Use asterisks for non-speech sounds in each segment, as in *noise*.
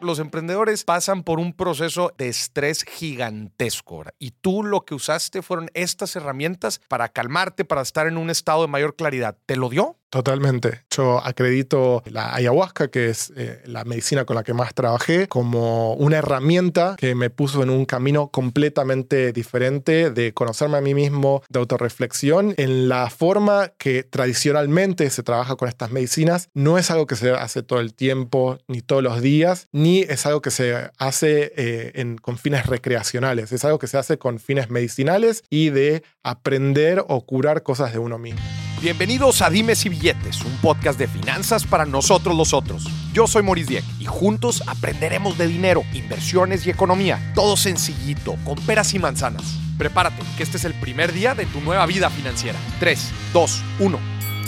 los emprendedores pasan por un proceso de estrés gigantesco. ¿verdad? Y tú lo que usaste fueron estas herramientas para calmarte, para estar en un estado de mayor claridad. ¿Te lo dio? Totalmente. Yo acredito la ayahuasca, que es eh, la medicina con la que más trabajé, como una herramienta que me puso en un camino completamente diferente de conocerme a mí mismo, de autorreflexión, en la forma que tradicionalmente se trabaja con estas medicinas. No es algo que se hace todo el tiempo, ni todos los días, ni es algo que se hace eh, en, con fines recreacionales. Es algo que se hace con fines medicinales y de aprender o curar cosas de uno mismo. Bienvenidos a Dimes y Billetes, un podcast de finanzas para nosotros los otros. Yo soy Maurice Dieck y juntos aprenderemos de dinero, inversiones y economía. Todo sencillito, con peras y manzanas. Prepárate, que este es el primer día de tu nueva vida financiera. 3, 2, 1.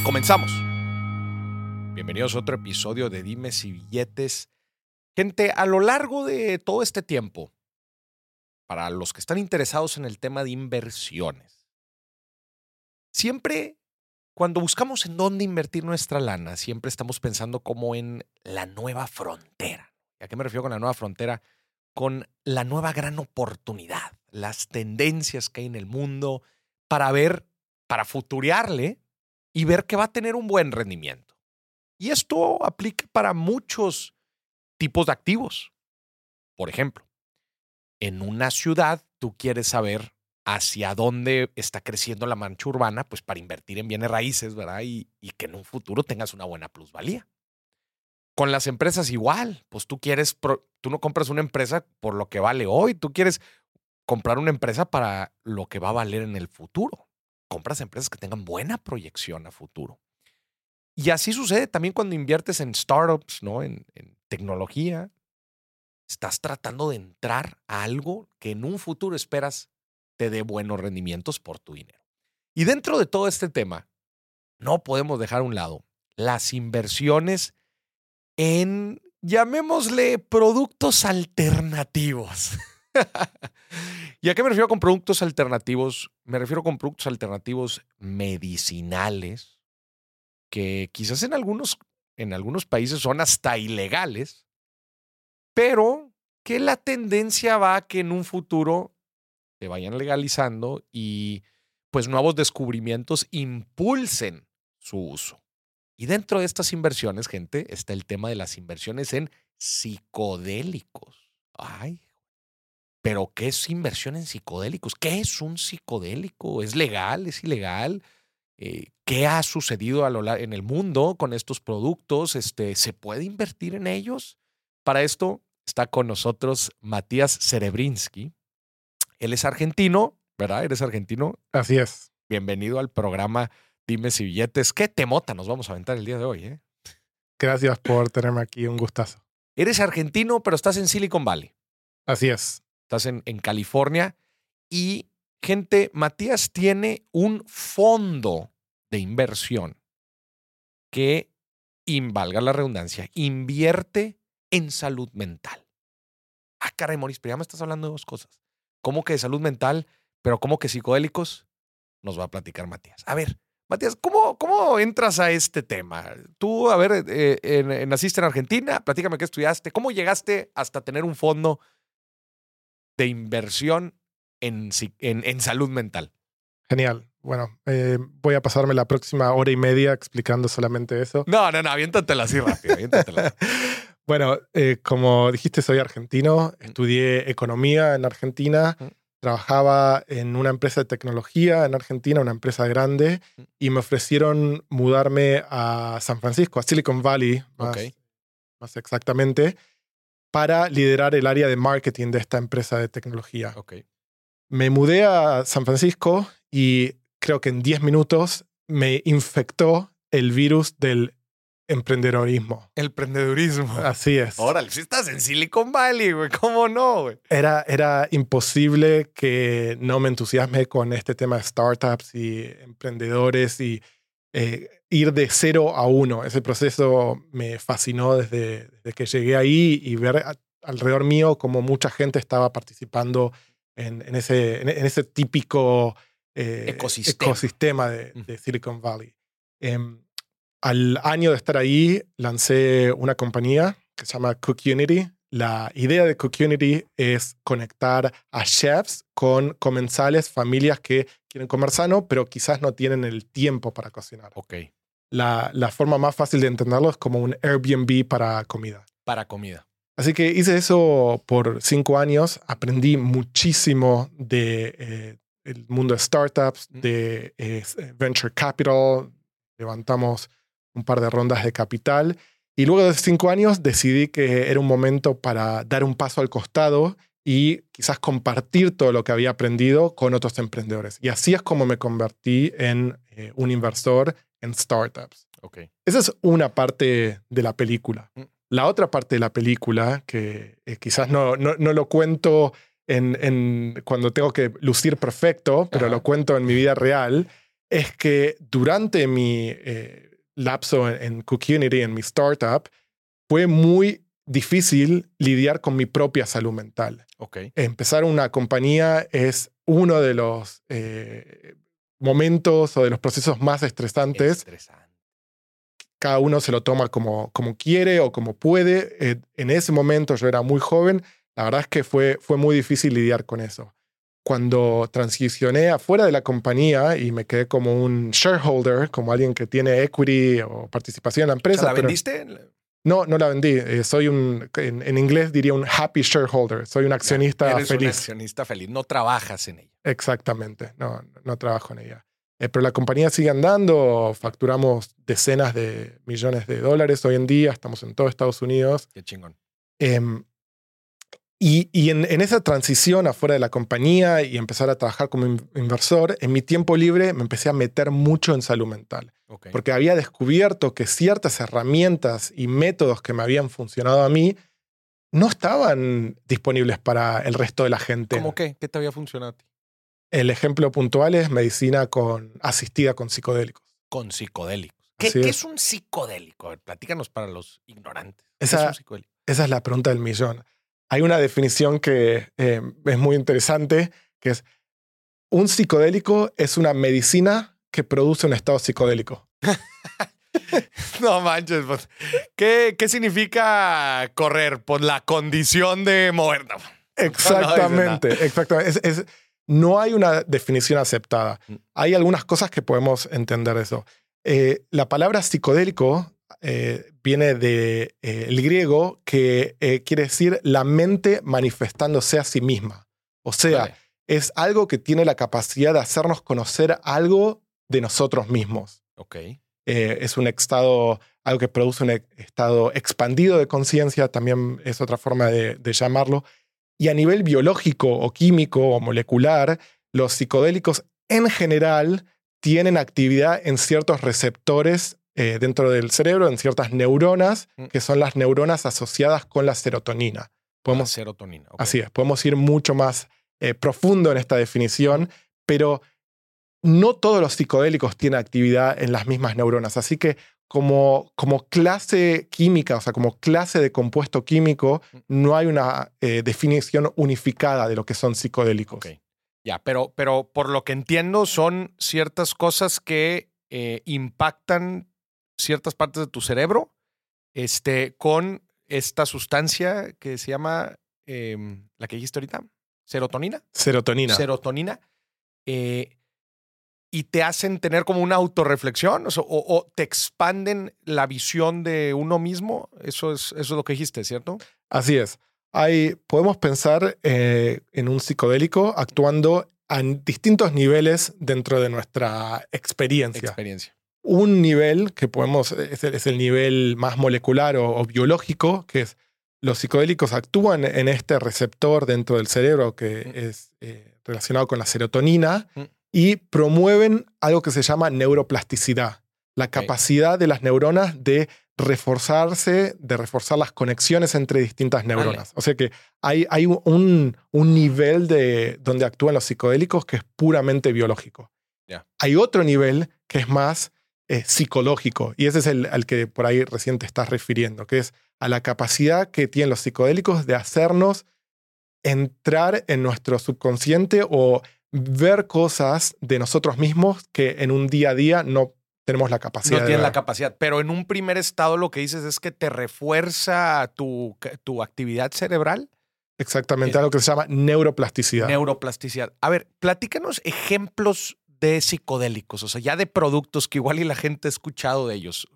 Comenzamos. Bienvenidos a otro episodio de Dimes y Billetes. Gente, a lo largo de todo este tiempo, para los que están interesados en el tema de inversiones, siempre cuando buscamos en dónde invertir nuestra lana, siempre estamos pensando como en la nueva frontera. ¿Y a qué me refiero con la nueva frontera? Con la nueva gran oportunidad, las tendencias que hay en el mundo para ver, para futurearle y ver que va a tener un buen rendimiento. Y esto aplica para muchos tipos de activos. Por ejemplo, en una ciudad tú quieres saber hacia dónde está creciendo la mancha urbana, pues para invertir en bienes raíces, ¿verdad? Y, y, que en un futuro tengas una buena plusvalía. Con las empresas igual, pues tú quieres, tú no compras una empresa por lo que vale hoy, tú quieres comprar una empresa para lo que va a valer en el futuro. Compras empresas que tengan buena proyección a futuro. Y así sucede también cuando inviertes en startups, ¿no? En, en tecnología. Estás tratando de entrar a algo que en un futuro esperas te dé buenos rendimientos por tu dinero. Y dentro de todo este tema, no podemos dejar a un lado las inversiones en, llamémosle, productos alternativos. *laughs* ¿Y a qué me refiero con productos alternativos? Me refiero con productos alternativos medicinales, que quizás en algunos, en algunos países son hasta ilegales, pero que la tendencia va a que en un futuro se vayan legalizando y pues nuevos descubrimientos impulsen su uso. Y dentro de estas inversiones, gente, está el tema de las inversiones en psicodélicos. Ay, pero ¿qué es inversión en psicodélicos? ¿Qué es un psicodélico? ¿Es legal? ¿Es ilegal? Eh, ¿Qué ha sucedido a lo, en el mundo con estos productos? Este, ¿Se puede invertir en ellos? Para esto está con nosotros Matías Cerebrinsky. Él es argentino, ¿verdad? ¿Eres argentino? Así es. Bienvenido al programa Dime si billetes. ¿Qué temota nos vamos a aventar el día de hoy? Eh? Gracias por tenerme aquí, un gustazo. Eres argentino, pero estás en Silicon Valley. Así es. Estás en, en California y, gente, Matías tiene un fondo de inversión que, valga la redundancia, invierte en salud mental. Ah, caray, Moris, pero ya me estás hablando de dos cosas. ¿Cómo que de salud mental, pero cómo que psicodélicos? Nos va a platicar Matías. A ver, Matías, ¿cómo, cómo entras a este tema? Tú, a ver, eh, en, naciste en Argentina, platícame qué estudiaste. ¿Cómo llegaste hasta tener un fondo de inversión en, en, en salud mental? Genial. Bueno, eh, voy a pasarme la próxima hora y media explicando solamente eso. No, no, no, aviéntatela así rápido. Aviéntatela. *laughs* Bueno, eh, como dijiste, soy argentino, estudié economía en Argentina, trabajaba en una empresa de tecnología en Argentina, una empresa grande, y me ofrecieron mudarme a San Francisco, a Silicon Valley, más, más exactamente, para liderar el área de marketing de esta empresa de tecnología. Okay. Me mudé a San Francisco y creo que en 10 minutos me infectó el virus del emprendedorismo. El emprendedurismo. Así es. Órale, si estás en Silicon Valley, güey, ¿cómo no, güey? Era, era imposible que no me entusiasme con este tema de startups y emprendedores y eh, ir de cero a uno. Ese proceso me fascinó desde, desde que llegué ahí y ver alrededor mío cómo mucha gente estaba participando en, en, ese, en, ese típico eh, ecosistema, ecosistema de, de, Silicon Valley. Eh, al año de estar ahí, lancé una compañía que se llama Cook Unity. la idea de Cookunity es conectar a chefs con comensales, familias que quieren comer sano, pero quizás no tienen el tiempo para cocinar. Ok. La, la forma más fácil de entenderlo es como un Airbnb para comida. Para comida. Así que hice eso por cinco años, aprendí muchísimo de eh, el mundo de startups, de eh, venture capital, levantamos un par de rondas de capital y luego de cinco años decidí que era un momento para dar un paso al costado y quizás compartir todo lo que había aprendido con otros emprendedores. Y así es como me convertí en eh, un inversor en startups. Ok. Esa es una parte de la película. Mm. La otra parte de la película, que eh, quizás no, no, no lo cuento en, en cuando tengo que lucir perfecto, pero Ajá. lo cuento en mi vida real, es que durante mi eh, lapso en, en Cookunity, en mi startup, fue muy difícil lidiar con mi propia salud mental. Ok. Empezar una compañía es uno de los eh, momentos o de los procesos más estresantes Estresante. cada uno se lo toma como, como quiere o como puede. Eh, en ese momento yo era muy joven, la verdad es que fue, fue muy difícil lidiar con eso. Cuando transicioné afuera de la compañía y me quedé como un shareholder, como alguien que tiene equity o participación en la O empresa. sea, ¿La pero- vendiste? no, no la vendí. Eh, soy un, en, en inglés diría un happy shareholder. Soy un accionista Eres un feliz. accionista feliz. No trabajas en ella. Exactamente, no, no trabajo en ella. Eh, pero la compañía sigue andando, facturamos decenas de millones de dólares hoy en día, estamos en todo Estados Unidos. Qué chingón. Em, y y en, en esa transición afuera de la compañía y empezar a trabajar como in- inversor, en mi tiempo libre me empecé a meter mucho en salud mental, porque había descubierto que ciertas herramientas y métodos que me habían funcionado a mí no estaban disponibles para el resto de la gente. ¿Cómo qué? ¿Qué te había funcionado a ti? El ejemplo puntual es medicina con, asistida con psicodélicos. Con psicodélicos. ¿Qué, es. un psicodélico? A ver, platícanos para los ignorantes. ¿Qué es Esa- un psicodélico? Esa es la pregunta del millón. Hay una definición que eh, es muy interesante, que es un psicodélico es una medicina que produce un estado psicodélico. *laughs* No manches. pues, ¿Qué, ¿Qué significa correr? Por la condición de mover. *laughs* No. Exactamente, exactamente. Es- es- no hay una definición aceptada. Mm. Hay algunas cosas que podemos entender de eso. Eh, la palabra psicodélico eh, viene del griego que eh, quiere decir la mente manifestándose a sí misma. O sea, Vale. es algo que tiene la capacidad de hacernos conocer algo de nosotros mismos. Ok. Eh, es un estado, algo que produce un e- estado expandido de conciencia, también es otra forma de, de llamarlo. Y a nivel biológico o químico o molecular, los psicodélicos en general tienen actividad en ciertos receptores eh, dentro del cerebro, en ciertas neuronas, Mm. que son las neuronas asociadas con la serotonina. La Podemos serotonina. ok. Así es, podemos ir mucho más eh, profundo en esta definición, pero no todos los psicodélicos tienen actividad en las mismas neuronas. Así que como, como clase química, o sea, como clase de compuesto químico, no hay una eh, definición unificada de lo que son psicodélicos. Ya, pero, pero por lo que entiendo, son ciertas cosas que eh, impactan ciertas partes de tu cerebro este, con esta sustancia que se llama, em, la que dijiste ahorita, serotonina. Serotonina. Serotonina. eh, y te hacen tener como una autorreflexión o, sea, o- o te expanden la visión de uno mismo. Eso es, eso es lo que dijiste, ¿cierto? Así es. Hay, podemos pensar eh, en un psicodélico actuando a distintos niveles dentro de nuestra experiencia. Experiencia. Un nivel que podemos, es el, es el nivel más molecular o, o biológico, que es los psicodélicos actúan en este receptor dentro del cerebro que Mm. es eh, relacionado con la serotonina Mm. y promueven algo que se llama neuroplasticidad, la capacidad de las neuronas de reforzarse, de reforzar las conexiones entre distintas neuronas. O sea que hay, hay un, un nivel de donde actúan los psicodélicos que es puramente biológico. Hay otro nivel que es más eh, psicológico y ese es el al que por ahí recién te estás refiriendo, que es a la capacidad que tienen los psicodélicos de hacernos entrar en nuestro subconsciente o ver cosas de nosotros mismos que en un día a día no tenemos la capacidad. No tienen la capacidad, pero en un primer estado lo que dices es que te refuerza tu, tu actividad cerebral. Exactamente, algo que se llama neuroplasticidad. Neuroplasticidad. A ver, platícanos ejemplos de psicodélicos, o sea, ya de productos que igual y la gente ha escuchado de ellos.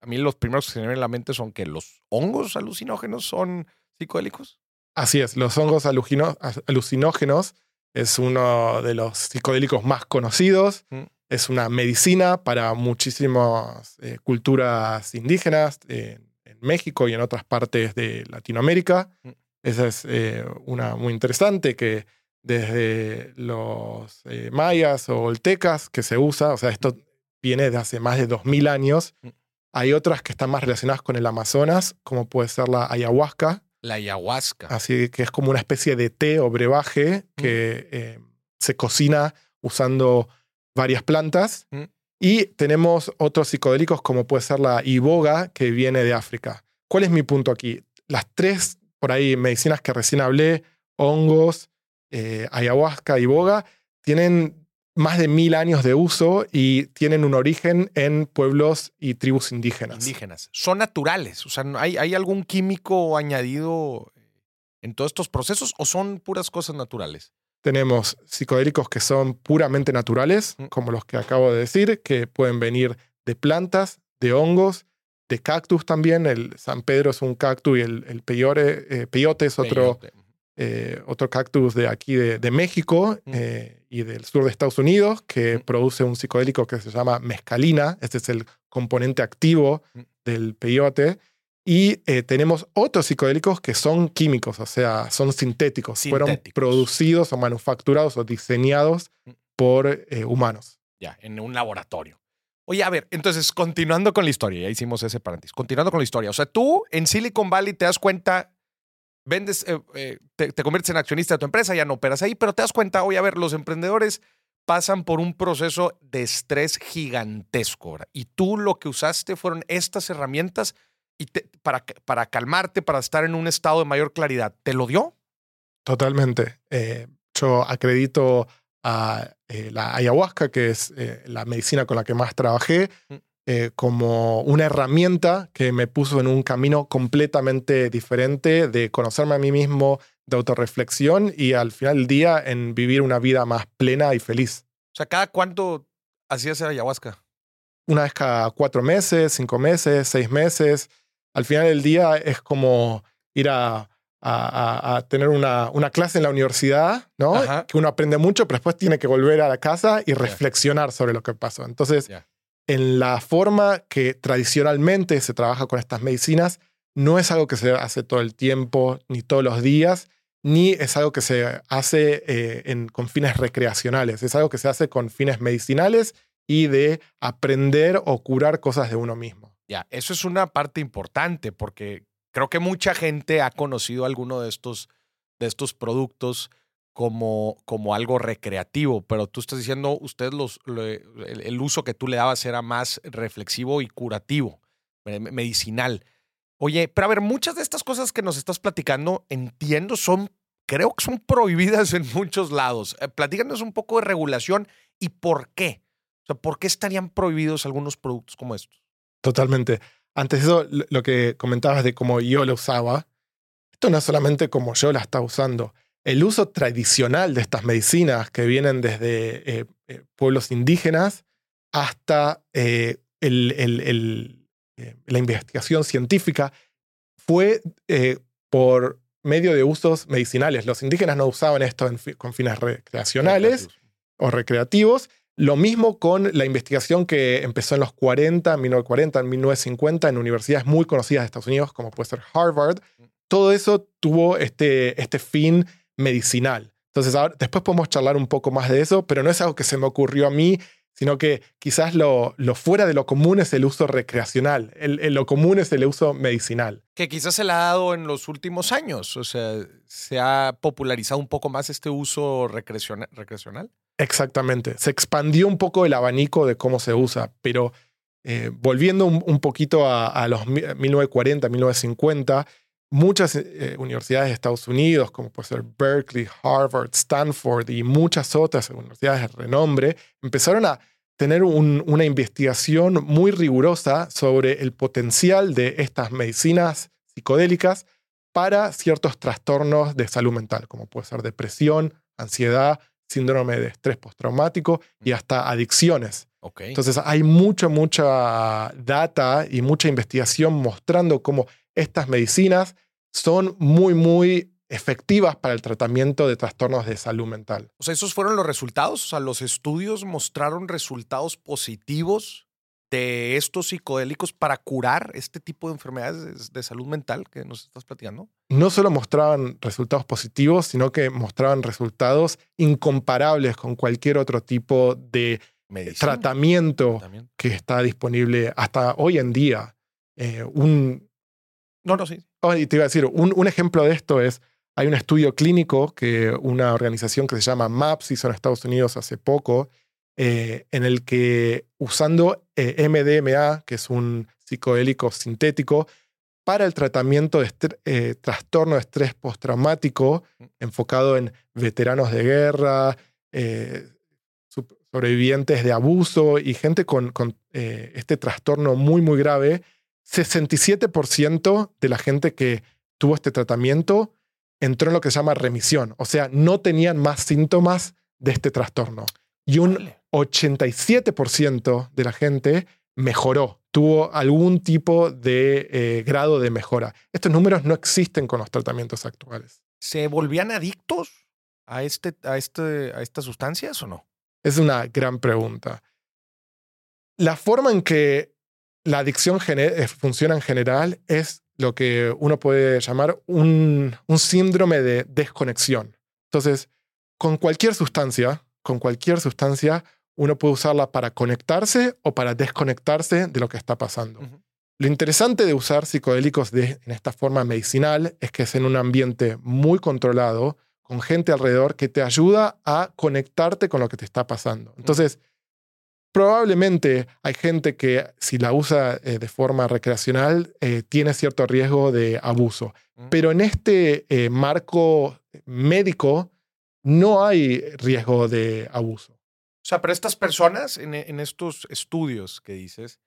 A mí los primeros que se me vienen en la mente son que los hongos alucinógenos son psicodélicos. Así es, los hongos alucinógenos es uno de los psicodélicos más conocidos. Mm. Es una medicina para muchísimas eh, culturas indígenas en México y en otras partes de Latinoamérica. Mm. Esa es eh, una muy interesante que desde los eh, mayas o oltecas que se usa, o sea, esto viene de hace más de 2000 años. Mm. Hay otras que están más relacionadas con el Amazonas, como puede ser la ayahuasca. La ayahuasca. Así que es como una especie de té o brebaje que mm. eh, se cocina usando varias plantas. Mm. Y tenemos otros psicodélicos como puede ser la iboga que viene de África. ¿Cuál es mi punto aquí? Las tres, por ahí, medicinas que recién hablé, hongos, eh, ayahuasca y boga, tienen más de mil años de uso y tienen un origen en pueblos y tribus indígenas. Indígenas. Son naturales. O sea, ¿hay, ¿hay algún químico añadido en todos estos procesos o son puras cosas naturales? Tenemos psicodélicos que son puramente naturales, mm. como los que acabo de decir, que pueden venir de plantas, de hongos, de cactus también. El San Pedro es un cactus y el, el eh, peyote es otro, eh, otro cactus de aquí de, México eh, y del sur de Estados Unidos que produce un psicodélico que se llama mescalina. Este es el componente activo del peyote. Y eh, tenemos otros psicodélicos que son químicos, o sea, son sintéticos. Fueron producidos o manufacturados o diseñados por humanos. Ya, en un laboratorio. Oye, a ver, entonces, continuando con la historia, ya hicimos ese paréntesis, continuando con la historia. O sea, tú en Silicon Valley te das cuenta vendes, eh, eh, te, conviertes en accionista de tu empresa, ya no operas ahí, pero te das cuenta, oye, a ver, los emprendedores pasan por un proceso de estrés gigantesco. Y tú lo que usaste fueron estas herramientas y para, para calmarte, para estar en un estado de mayor claridad. ¿Te lo dio? Totalmente. Eh, yo acredito a la ayahuasca, que es la medicina con la que más trabajé, mm. Eh, como una herramienta que me puso en un camino completamente diferente de conocerme a mí mismo, de autorreflexión y al final del día en vivir una vida más plena y feliz. O sea, ¿cada cuánto hacías ayahuasca? Una vez cada cuatro meses, cinco meses, seis meses. Al final del día es como ir a, a, tener una, una, clase en la universidad, ¿no? Que uno aprende mucho, pero después tiene que volver a la casa y reflexionar sobre lo que pasó. Entonces, en la forma que tradicionalmente se trabaja con estas medicinas, no es algo que se hace todo el tiempo, ni todos los días, ni es algo que se hace eh, con fines recreacionales, es algo que se hace con fines medicinales y de aprender o curar cosas de uno mismo. Ya, eso es una parte importante porque creo que mucha gente ha conocido alguno de estos, de estos productos como, como algo recreativo, pero tú estás diciendo, usted los, el, uso que tú le dabas era más reflexivo y curativo, medicinal. Oye, pero a ver, muchas de estas cosas que nos estás platicando, entiendo, son, creo que son prohibidas *laughs* en muchos lados. Eh, platícanos un poco de regulación y por qué. O sea, ¿por qué estarían prohibidos algunos productos como estos? Totalmente. Antes de eso, lo que comentabas de cómo yo lo usaba, esto no es solamente como yo la estaba usando el uso tradicional de estas medicinas que vienen desde eh, eh, pueblos indígenas hasta eh, la investigación científica fue por medio de usos medicinales. Los indígenas no usaban esto con fines recreacionales o recreativos. Lo mismo con la investigación que empezó en los 40, 1940, en 1950 en universidades muy conocidas de Estados Unidos, como puede ser Harvard. Mm. Todo eso tuvo este, este fin medicinal. Entonces, ahora, después podemos charlar un poco más de eso, pero no es algo que se me ocurrió a mí, sino que quizás lo, lo fuera de lo común es el uso recreacional, el, lo común es el uso medicinal. Que quizás se le ha dado en los últimos años, o sea, se ha popularizado un poco más este uso recreacional. Exactamente, se expandió un poco el abanico de cómo se usa, pero eh, volviendo un, poquito a, a los 1940, 1950, muchas eh, universidades de Estados Unidos, como puede ser Berkeley, Harvard, Stanford y muchas otras universidades de renombre, empezaron a tener una investigación muy rigurosa sobre el potencial de estas medicinas psicodélicas para ciertos trastornos de salud mental, como puede ser depresión, ansiedad, síndrome de estrés postraumático y hasta adicciones. Entonces hay mucha, mucha data y mucha investigación mostrando cómo estas medicinas son muy, muy efectivas para el tratamiento de trastornos de salud mental. O sea, esos fueron los resultados. O sea, los estudios mostraron resultados positivos de estos psicodélicos para curar este tipo de enfermedades de salud mental que nos estás platicando? No solo mostraban resultados positivos, sino que mostraban resultados incomparables con cualquier otro tipo de tratamiento, que está disponible hasta hoy en día. Eh, un, no, no, sí. Oh, te iba a decir, un, ejemplo de esto es hay un estudio clínico que una organización que se llama MAPS hizo en Estados Unidos hace poco, eh, en el que usando eh, MDMA, que es un psicodélico sintético, para el tratamiento de eh, trastorno de estrés postraumático, enfocado en veteranos de guerra, sobrevivientes de abuso y gente con este trastorno muy, muy grave, 67% de la gente que tuvo este tratamiento entró en lo que se llama remisión, o sea, no tenían más síntomas de este trastorno. Y un 87% de la gente mejoró, tuvo algún tipo de eh, grado de mejora. Estos números no existen con los tratamientos actuales. ¿Se volvían adictos a, este, a, este, a estas sustancias o no? Es una gran pregunta. La forma en que la adicción eh, funciona en general es lo que uno puede llamar un, un síndrome de desconexión. Entonces, con cualquier sustancia, con cualquier sustancia, uno puede usarla para conectarse o para desconectarse de lo que está pasando. Lo interesante de usar psicodélicos de, en esta forma medicinal es que es en un ambiente muy controlado, con gente alrededor que te ayuda a conectarte con lo que te está pasando. Entonces, Probablemente hay gente que si la usa eh, de forma recreacional eh, tiene cierto riesgo de abuso, mm. pero en este eh, marco médico no hay riesgo de abuso. O sea, pero estas personas en, estos estudios que dices,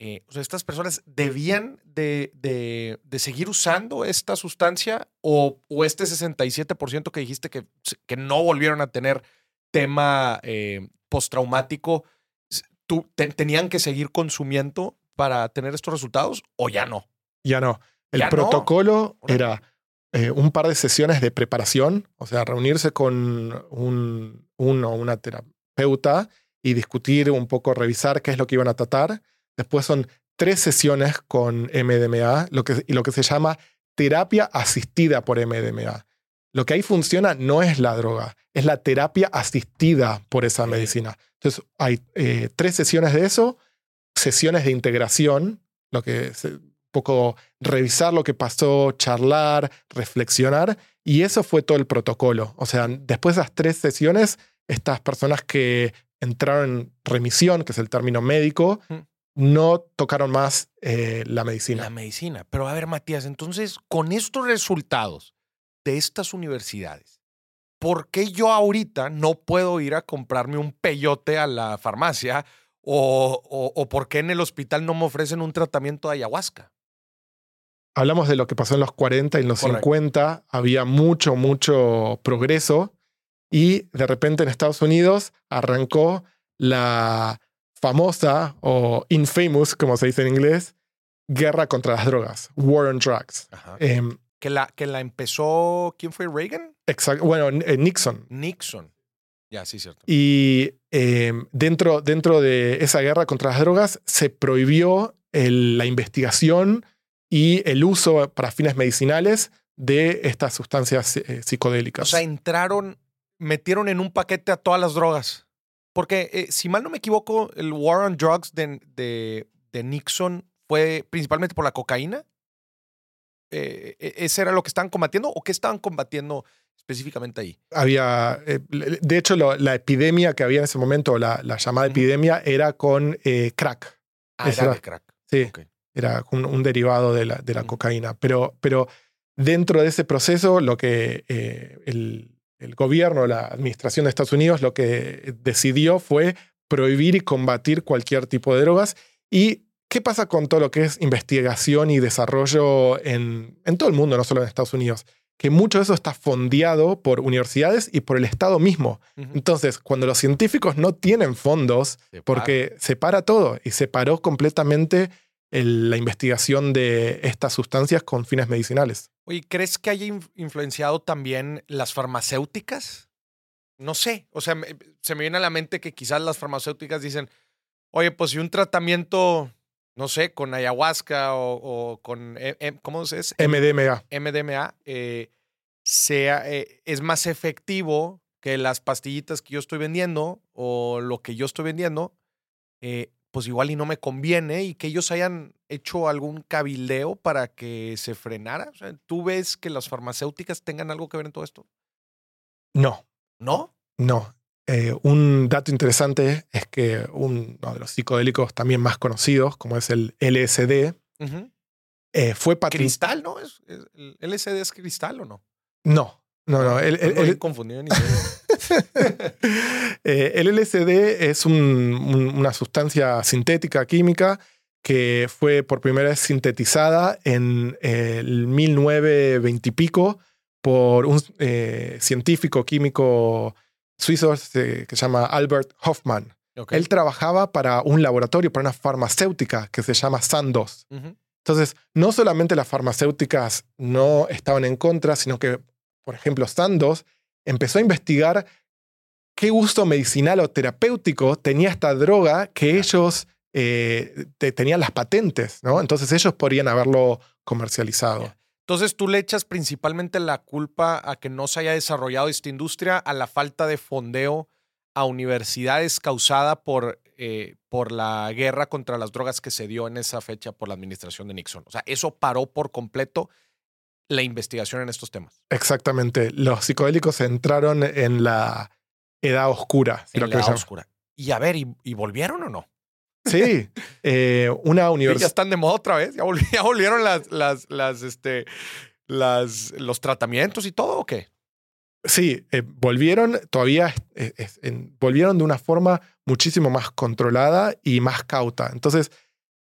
o sea, estas personas debían de, de, seguir usando esta sustancia o, o este 67% que dijiste que, que no volvieron a tener tema postraumático tenían que seguir consumiendo para tener estos resultados o ya no? Ya no. El protocolo era eh, un par de sesiones de preparación, o sea, reunirse con un, uno una terapeuta y discutir un poco, revisar qué es lo que iban a tratar. Después son tres sesiones con MDMA, lo que, y lo que se llama terapia asistida por MDMA. Lo que ahí funciona no es la droga, es la terapia asistida por esa medicina. Entonces, hay eh, tres sesiones de eso, sesiones de integración, lo que es un poco revisar lo que pasó, charlar, reflexionar, y eso fue todo el protocolo. O sea, después de esas tres sesiones, estas personas que entraron en remisión, que es el término médico, no tocaron más eh, la medicina. La medicina. Pero a ver, Matías, entonces, con estos resultados, de estas universidades, ¿por qué yo ahorita no puedo ir a comprarme un peyote a la farmacia o, o, por qué en el hospital no me ofrecen un tratamiento de ayahuasca? Hablamos de lo que pasó en los 40 y en los 50, había mucho, mucho progreso y de repente en Estados Unidos arrancó la famosa o infamous, como se dice en inglés, guerra contra las drogas, war on drugs. Em, que la, que la empezó, ¿quién fue? ¿Reagan? Exacto, bueno, eh, Nixon. Nixon. Ya, sí, cierto. Y em, dentro, dentro de esa guerra contra las drogas se prohibió la investigación y el uso para fines medicinales de estas sustancias eh, psicodélicas. O sea, entraron, metieron en un paquete a todas las drogas. Porque, eh, si mal no me equivoco, el War on Drugs de, de, de Nixon fue principalmente por la cocaína. Eh, e, ¿ese era lo que estaban combatiendo o qué estaban combatiendo específicamente ahí? Había, eh, de hecho, la epidemia que había en ese momento, la, llamada epidemia, era con eh, crack. Ah, era, crack. Sí, era un, derivado de la, de la cocaína. Pero, pero dentro de ese proceso, lo que el, el gobierno, la administración de Estados Unidos, lo que decidió fue prohibir y combatir cualquier tipo de drogas. ¿Y qué pasa con todo lo que es investigación y desarrollo en, en todo el mundo, no solo en Estados Unidos? que mucho de eso está fondeado por universidades y por el Estado mismo. Entonces, cuando los científicos no tienen fondos, porque se para todo y se paró completamente la investigación de estas sustancias con fines medicinales. Oye, ¿crees que haya influenciado también las farmacéuticas? No sé, o sea, se me viene a la mente que quizás las farmacéuticas dicen, oye, pues si un tratamiento, no sé, con ayahuasca o, con, eh, eh, ¿cómo se es? MDMA. MDMA, eh, sea, es más efectivo que las pastillitas que yo estoy vendiendo o lo que yo estoy vendiendo, pues igual y no me conviene y que ellos hayan hecho algún cabildeo para que se frenara. ¿Tú ves que las farmacéuticas tengan algo que ver en todo esto? No. ¿No? No. Eh, un dato interesante es que uno de los psicodélicos también más conocidos, como es el LSD, eh, fue patentado. ¿Cristal, no? ¿El LSD es cristal o no? No, no, no. El, el, confundido ni *laughs* eh, el LSD es una sustancia sintética química que fue por primera vez sintetizada en el 1920 y pico por un científico químico suizo que se llama Albert Hoffman. Él trabajaba para un laboratorio, para una farmacéutica que se llama Sandoz. Entonces, no solamente las farmacéuticas no estaban en contra, sino que, por ejemplo, Sandoz empezó a investigar qué uso medicinal o terapéutico tenía esta droga que ellos eh, tenían las patentes, ¿no? Entonces ellos podrían haberlo comercializado. Entonces tú le echas principalmente la culpa a que no se haya desarrollado esta industria, a la falta de fondeo a universidades causada por, eh, por la guerra contra las drogas que se dio en esa fecha por la administración de Nixon. O sea, eso paró por completo la investigación en estos temas. Exactamente. Los psicodélicos entraron en la edad oscura. en la edad oscura. Y a ver, ¿y volvieron o no? Sí, eh, una *laughs* universidad. ya están de moda otra vez, *laughs* ya, volvieron las, las, las, este, las, los tratamientos y todo, ¿o qué? Sí, eh, volvieron todavía, volvieron de una forma muchísimo más controlada y más cauta. Entonces,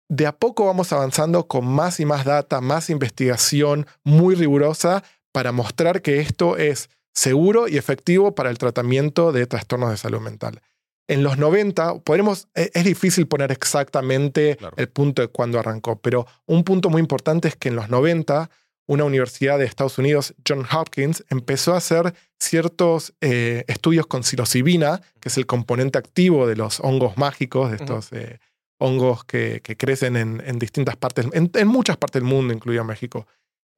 de a poco vamos avanzando con más y más data, más investigación muy rigurosa para mostrar que esto es seguro y efectivo para el tratamiento de trastornos de salud mental en los 90, podremos, e, es difícil poner exactamente el punto de cuándo arrancó, pero un punto muy importante es que en los 90, una universidad de Estados Unidos, John Hopkins, empezó a hacer ciertos eh, estudios con psilocibina, que es el componente activo de los hongos mágicos, de estos eh, hongos que, crecen en, distintas partes, en, muchas partes del mundo, incluido México.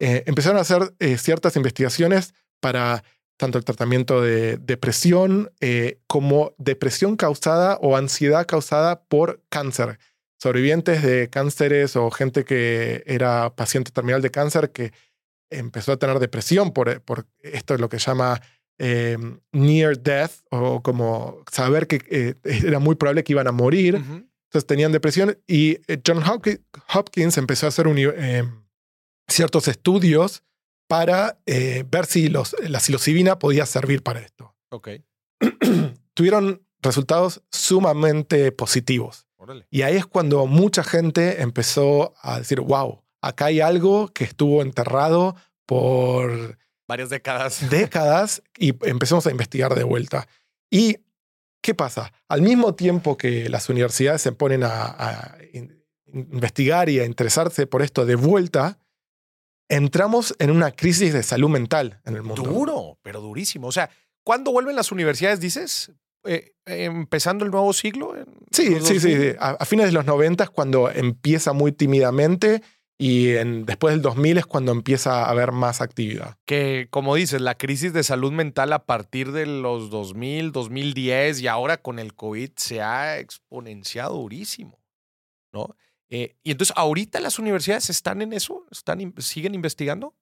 Eh, empezaron a hacer ciertas investigaciones para tanto el tratamiento de depresión eh, como depresión causada o ansiedad causada por cáncer. Sobrevivientes de cánceres o gente que era paciente terminal de cáncer que empezó a tener depresión por, por esto es lo que se llama em, near death o como saber que eh, *laughs* era muy probable que iban a morir. Entonces tenían depresión y eh, John Hopkins empezó a hacer em, ciertos estudios para eh, ver si los, la psilocibina podía servir para esto. Ok. *clears throat* Tuvieron resultados sumamente positivos. Y ahí es cuando mucha gente empezó a decir, wow, acá hay algo que estuvo enterrado por varias décadas. *laughs* Décadas y empezamos a investigar de vuelta. ¿Y qué pasa? Al mismo tiempo que las universidades se ponen a investigar y a interesarse por esto de vuelta, entramos en una crisis de salud mental en el mundo. Duro, pero durísimo. O sea, ¿cuándo vuelven las universidades, dices? Eh, empezando el nuevo siglo. Sí, sí, sí, A, fines de los 90 es cuando empieza muy tímidamente y en, después del 2000 es cuando empieza a haber más actividad. Que, como dices, la crisis de salud mental a partir de los 2000, 2010 y ahora con el COVID se ha exponenciado durísimo, ¿no? Eh, y entonces, ¿ahorita las universidades están en eso? ¿Están, ¿Siguen investigando?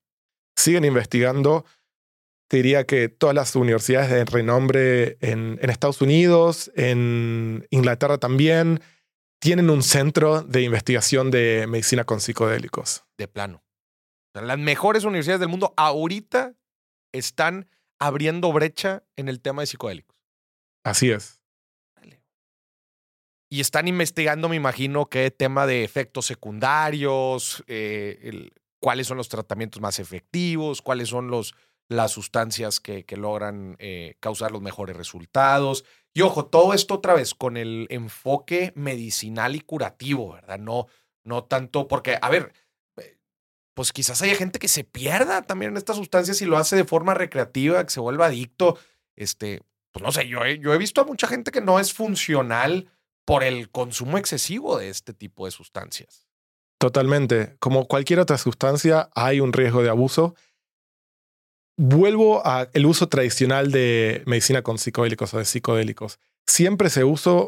Siguen investigando. Te diría que todas las universidades de renombre en, Estados Unidos, en Inglaterra también, tienen un centro de investigación de medicina con psicodélicos. De plano. las mejores universidades del mundo ahorita están abriendo brecha en el tema de psicodélicos. Así es. Y están investigando, me imagino, qué tema de efectos secundarios, eh, cuáles son los tratamientos más efectivos, cuáles son los, las sustancias que, que logran eh, causar los mejores resultados. Y ojo, todo esto otra vez con el enfoque medicinal y curativo, ¿verdad? No, no tanto porque, a ver, eh, pues quizás haya gente que se pierda también en estas sustancias y lo hace de forma recreativa, que se vuelva adicto. Este, pues no sé, yo yo he visto a mucha gente que no es funcional por el consumo excesivo de este tipo de sustancias. Totalmente. Como cualquier otra sustancia, hay un riesgo de abuso. Vuelvo al uso tradicional de medicina con psicodélicos o de psicodélicos. Siempre se,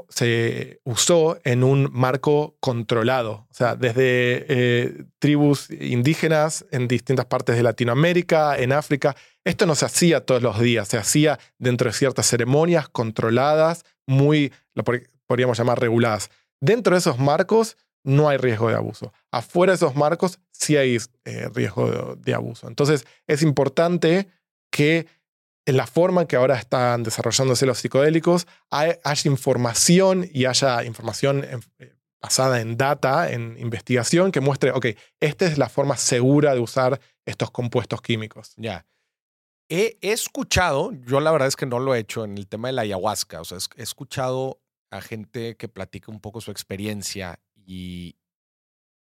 se usó en un marco controlado, o sea, desde eh, tribus indígenas en distintas partes de Latinoamérica, en África. Esto no se hacía todos los días, se hacía dentro de ciertas ceremonias controladas, muy, podríamos llamar reguladas. Dentro de esos marcos no hay riesgo de abuso. Afuera de esos marcos sí hay eh, riesgo de, abuso. Entonces es importante que en la forma en que ahora están desarrollándose los psicodélicos haya información y haya información eh, basada en data, en investigación, que muestre, ok, esta es la forma segura de usar estos compuestos químicos. Ya. He, escuchado, yo la verdad es que no lo he hecho en el tema de la ayahuasca, o sea, he escuchado a gente que platica un poco su experiencia y,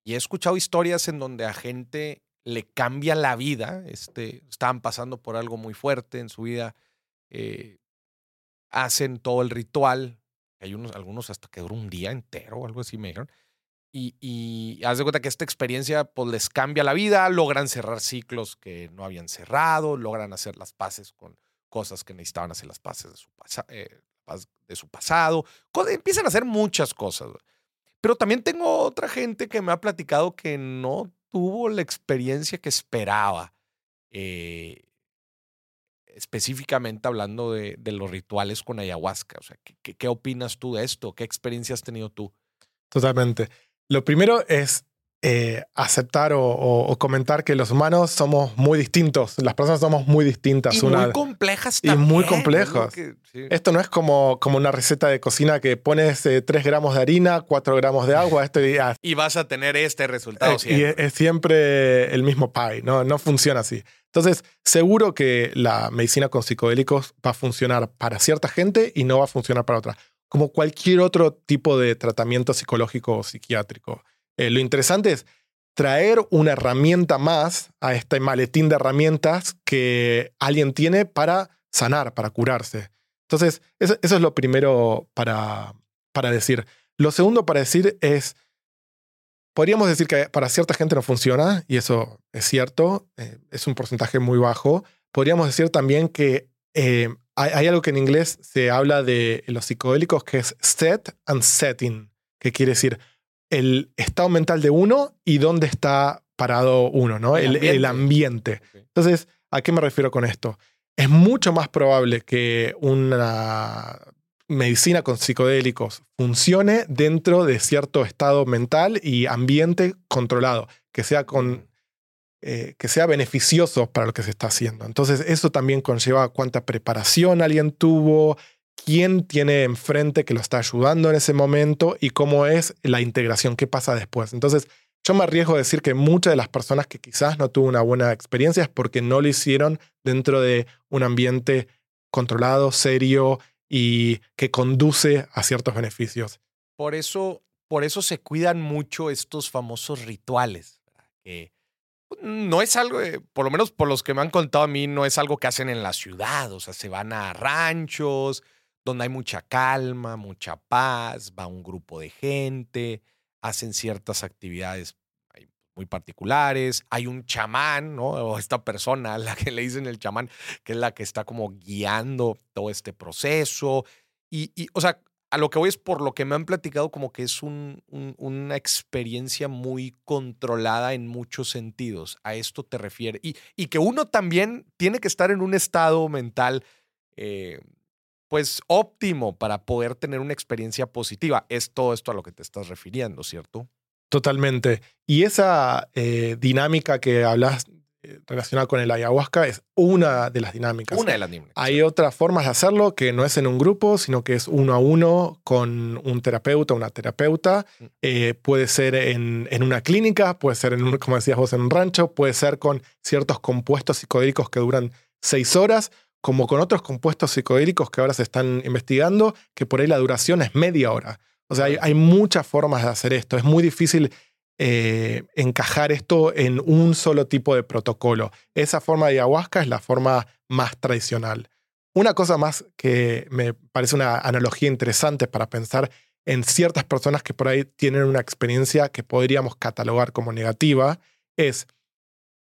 he escuchado historias en donde a gente le cambia la vida, este, estaban pasando por algo muy fuerte en su vida, eh, hacen todo el ritual, hay unos, algunos hasta que dura un día entero o algo así me dijeron, y, y haz de cuenta que esta experiencia pues les cambia la vida, logran cerrar ciclos que no habían cerrado, logran hacer las paces con cosas que necesitaban hacer las paces de su. Eh, de su pasado. Empiezan a hacer muchas cosas. Pero también tengo otra gente que me ha platicado que no tuvo la experiencia que esperaba. Eh, específicamente hablando de, los rituales con ayahuasca. O sea, ¿qué, ¿qué, opinas tú de esto? ¿Qué experiencia has tenido tú? Totalmente. Lo primero es eh, aceptar o, comentar que los humanos somos muy distintos, las personas somos muy distintas. Y muy complejas también. Y muy complejos. Esto no es como, como una receta de cocina que pones 3 eh, gramos de harina, 4 gramos de agua. Esto y, *laughs* y vas a tener este resultado siempre. Y es, siempre el mismo pie, ¿no? no funciona así. Entonces, seguro que la medicina con psicodélicos va a funcionar para cierta gente y no va a funcionar para otra, como cualquier otro tipo de tratamiento psicológico o psiquiátrico. Eh, lo interesante es traer una herramienta más a este maletín de herramientas que alguien tiene para sanar, para curarse. Entonces, eso, es lo primero para, para decir. Lo segundo para decir es, podríamos decir que para cierta gente no funciona, y eso es cierto, eh, es un porcentaje muy bajo. Podríamos decir también que eh, hay, hay, algo que en inglés se habla de los psicodélicos que es set and setting, que quiere decir el estado mental de uno y dónde está parado uno, ¿no? El, ambiente. Entonces, ¿a qué me refiero con esto? Es mucho más probable que una medicina con psicodélicos funcione dentro de cierto estado mental y ambiente controlado, que sea con eh, que sea beneficioso para lo que se está haciendo. Entonces, eso también conlleva cuánta preparación alguien tuvo, quién tiene enfrente que lo está ayudando en ese momento y cómo es la integración, qué pasa después. Entonces, yo me arriesgo a decir que muchas de las personas que quizás no tuvo una buena experiencia es porque no lo hicieron dentro de un ambiente controlado, serio y que conduce a ciertos beneficios. Por eso, por eso se cuidan mucho estos famosos rituales. no es algo, por lo menos por los que me han contado a mí, no es algo que hacen en la ciudad. O sea, se van a ranchos, donde hay mucha calma, mucha paz, va un grupo de gente, hacen ciertas actividades muy particulares, hay un chamán, ¿no? O esta persona, *laughs* la que le dicen el chamán, que es la que está como guiando todo este proceso. Y, o sea, a lo que voy es por lo que me han platicado como que es un, una experiencia muy controlada en muchos sentidos. A esto te refiere. Y, y que uno también tiene que estar en un estado mental eh, pues óptimo para poder tener una experiencia positiva. Es todo esto a lo que te estás refiriendo, ¿cierto? Totalmente. Y esa eh, dinámica que hablas eh, relacionada con el ayahuasca es una de las dinámicas. Una de las dinámicas. Hay otras formas de hacerlo que no es en un grupo, sino que es uno a uno con un terapeuta, una terapeuta. Mm. Eh, puede ser en, en, una clínica, puede ser, en un, como decías vos, en un rancho, puede ser con ciertos compuestos psicodélicos que duran seis horas, como con otros compuestos psicodélicos que ahora se están investigando, que por ahí la duración es media hora. O sea, hay, hay muchas formas de hacer esto. Es muy difícil eh, encajar esto en un solo tipo de protocolo. Esa forma de ayahuasca es la forma más tradicional. Una cosa más que me parece una analogía interesante para pensar en ciertas personas que por ahí tienen una experiencia que podríamos catalogar como negativa es,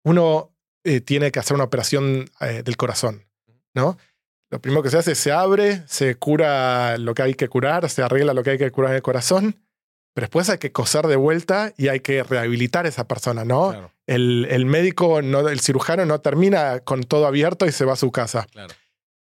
uno eh, tiene que hacer una operación eh, del corazón, ¿no? Lo primero que se hace es se abre, se cura lo que hay que curar, se arregla lo que hay que curar en el corazón pero después hay que coser de vuelta y hay que rehabilitar a esa persona, ¿no? Claro. El, el, médico, no, el cirujano no termina con todo abierto y se va a su casa. Claro.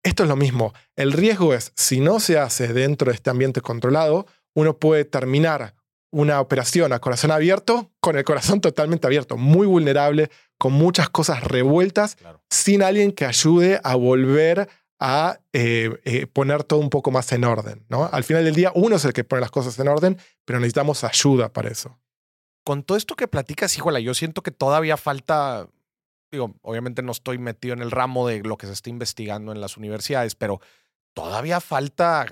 Esto es lo mismo. El riesgo es, si no se hace dentro de este ambiente controlado, uno puede terminar una operación a corazón abierto con el corazón totalmente abierto, muy vulnerable, con muchas cosas revueltas, Claro. sin alguien que ayude a volver a eh, eh, poner todo un poco más en orden. ¿no? Al final del día, uno es el que pone las cosas en orden, pero necesitamos ayuda para eso. Con todo esto que platicas, híjole, yo siento que todavía falta, digo, obviamente no estoy metido en el ramo de lo que se está investigando en las universidades, pero todavía falta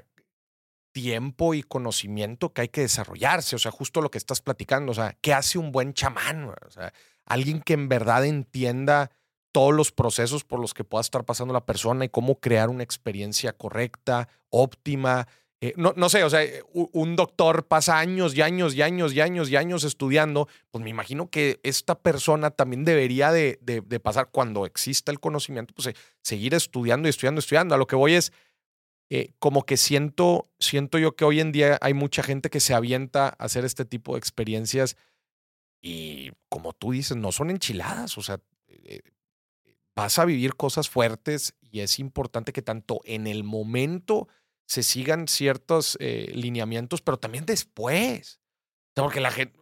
tiempo y conocimiento que hay que desarrollarse. O sea, justo lo que estás platicando, o sea, ¿qué hace un buen chamán? O sea, alguien que en verdad entienda todos los procesos por los que pueda estar pasando la persona y cómo crear una experiencia correcta, óptima. Eh, no, no sé, o sea, un doctor pasa años y años y años y años y años estudiando, pues me imagino que esta persona también debería de, de, de pasar, cuando exista el conocimiento, pues eh, seguir estudiando y estudiando, estudiando. A lo que voy es, eh, como que siento, siento yo que hoy en día hay mucha gente que se avienta a hacer este tipo de experiencias y como tú dices, no son enchiladas, o sea, eh, vas a vivir cosas fuertes y es importante que tanto en el momento se sigan ciertos eh, lineamientos, pero también después. Porque la gente,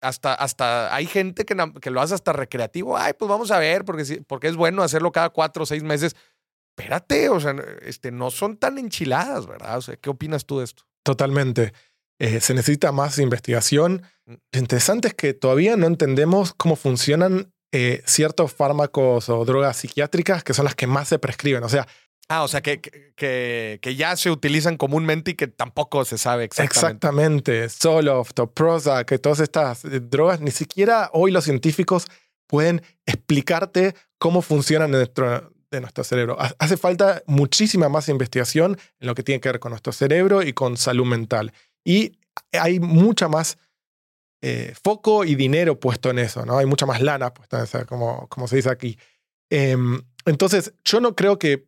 hasta, hasta hay gente que, que, lo hace hasta recreativo. Ay, pues vamos a ver, porque, porque es bueno hacerlo cada cuatro o seis meses. Espérate, o sea, este, no son tan enchiladas, ¿verdad? O sea, ¿qué opinas tú de esto? Totalmente. Eh, se necesita más investigación. Lo interesante es que todavía no entendemos cómo funcionan eh, ciertos fármacos o drogas psiquiátricas que son las que más se prescriben. O sea, Ah, o sea, que, que, que, ya se utilizan comúnmente y que tampoco se sabe exactamente. Exactamente. Zoloft o Prozac, que todas estas eh, drogas, ni siquiera hoy los científicos pueden explicarte cómo funcionan nuestro, de nuestro cerebro. Hace falta muchísima más investigación en lo que tiene que ver con nuestro cerebro y con salud mental. Y hay mucha más eh, foco y dinero puesto en eso, ¿no? Hay mucha más lana puesta en eso, como, como se dice aquí. Eh, entonces, yo no creo que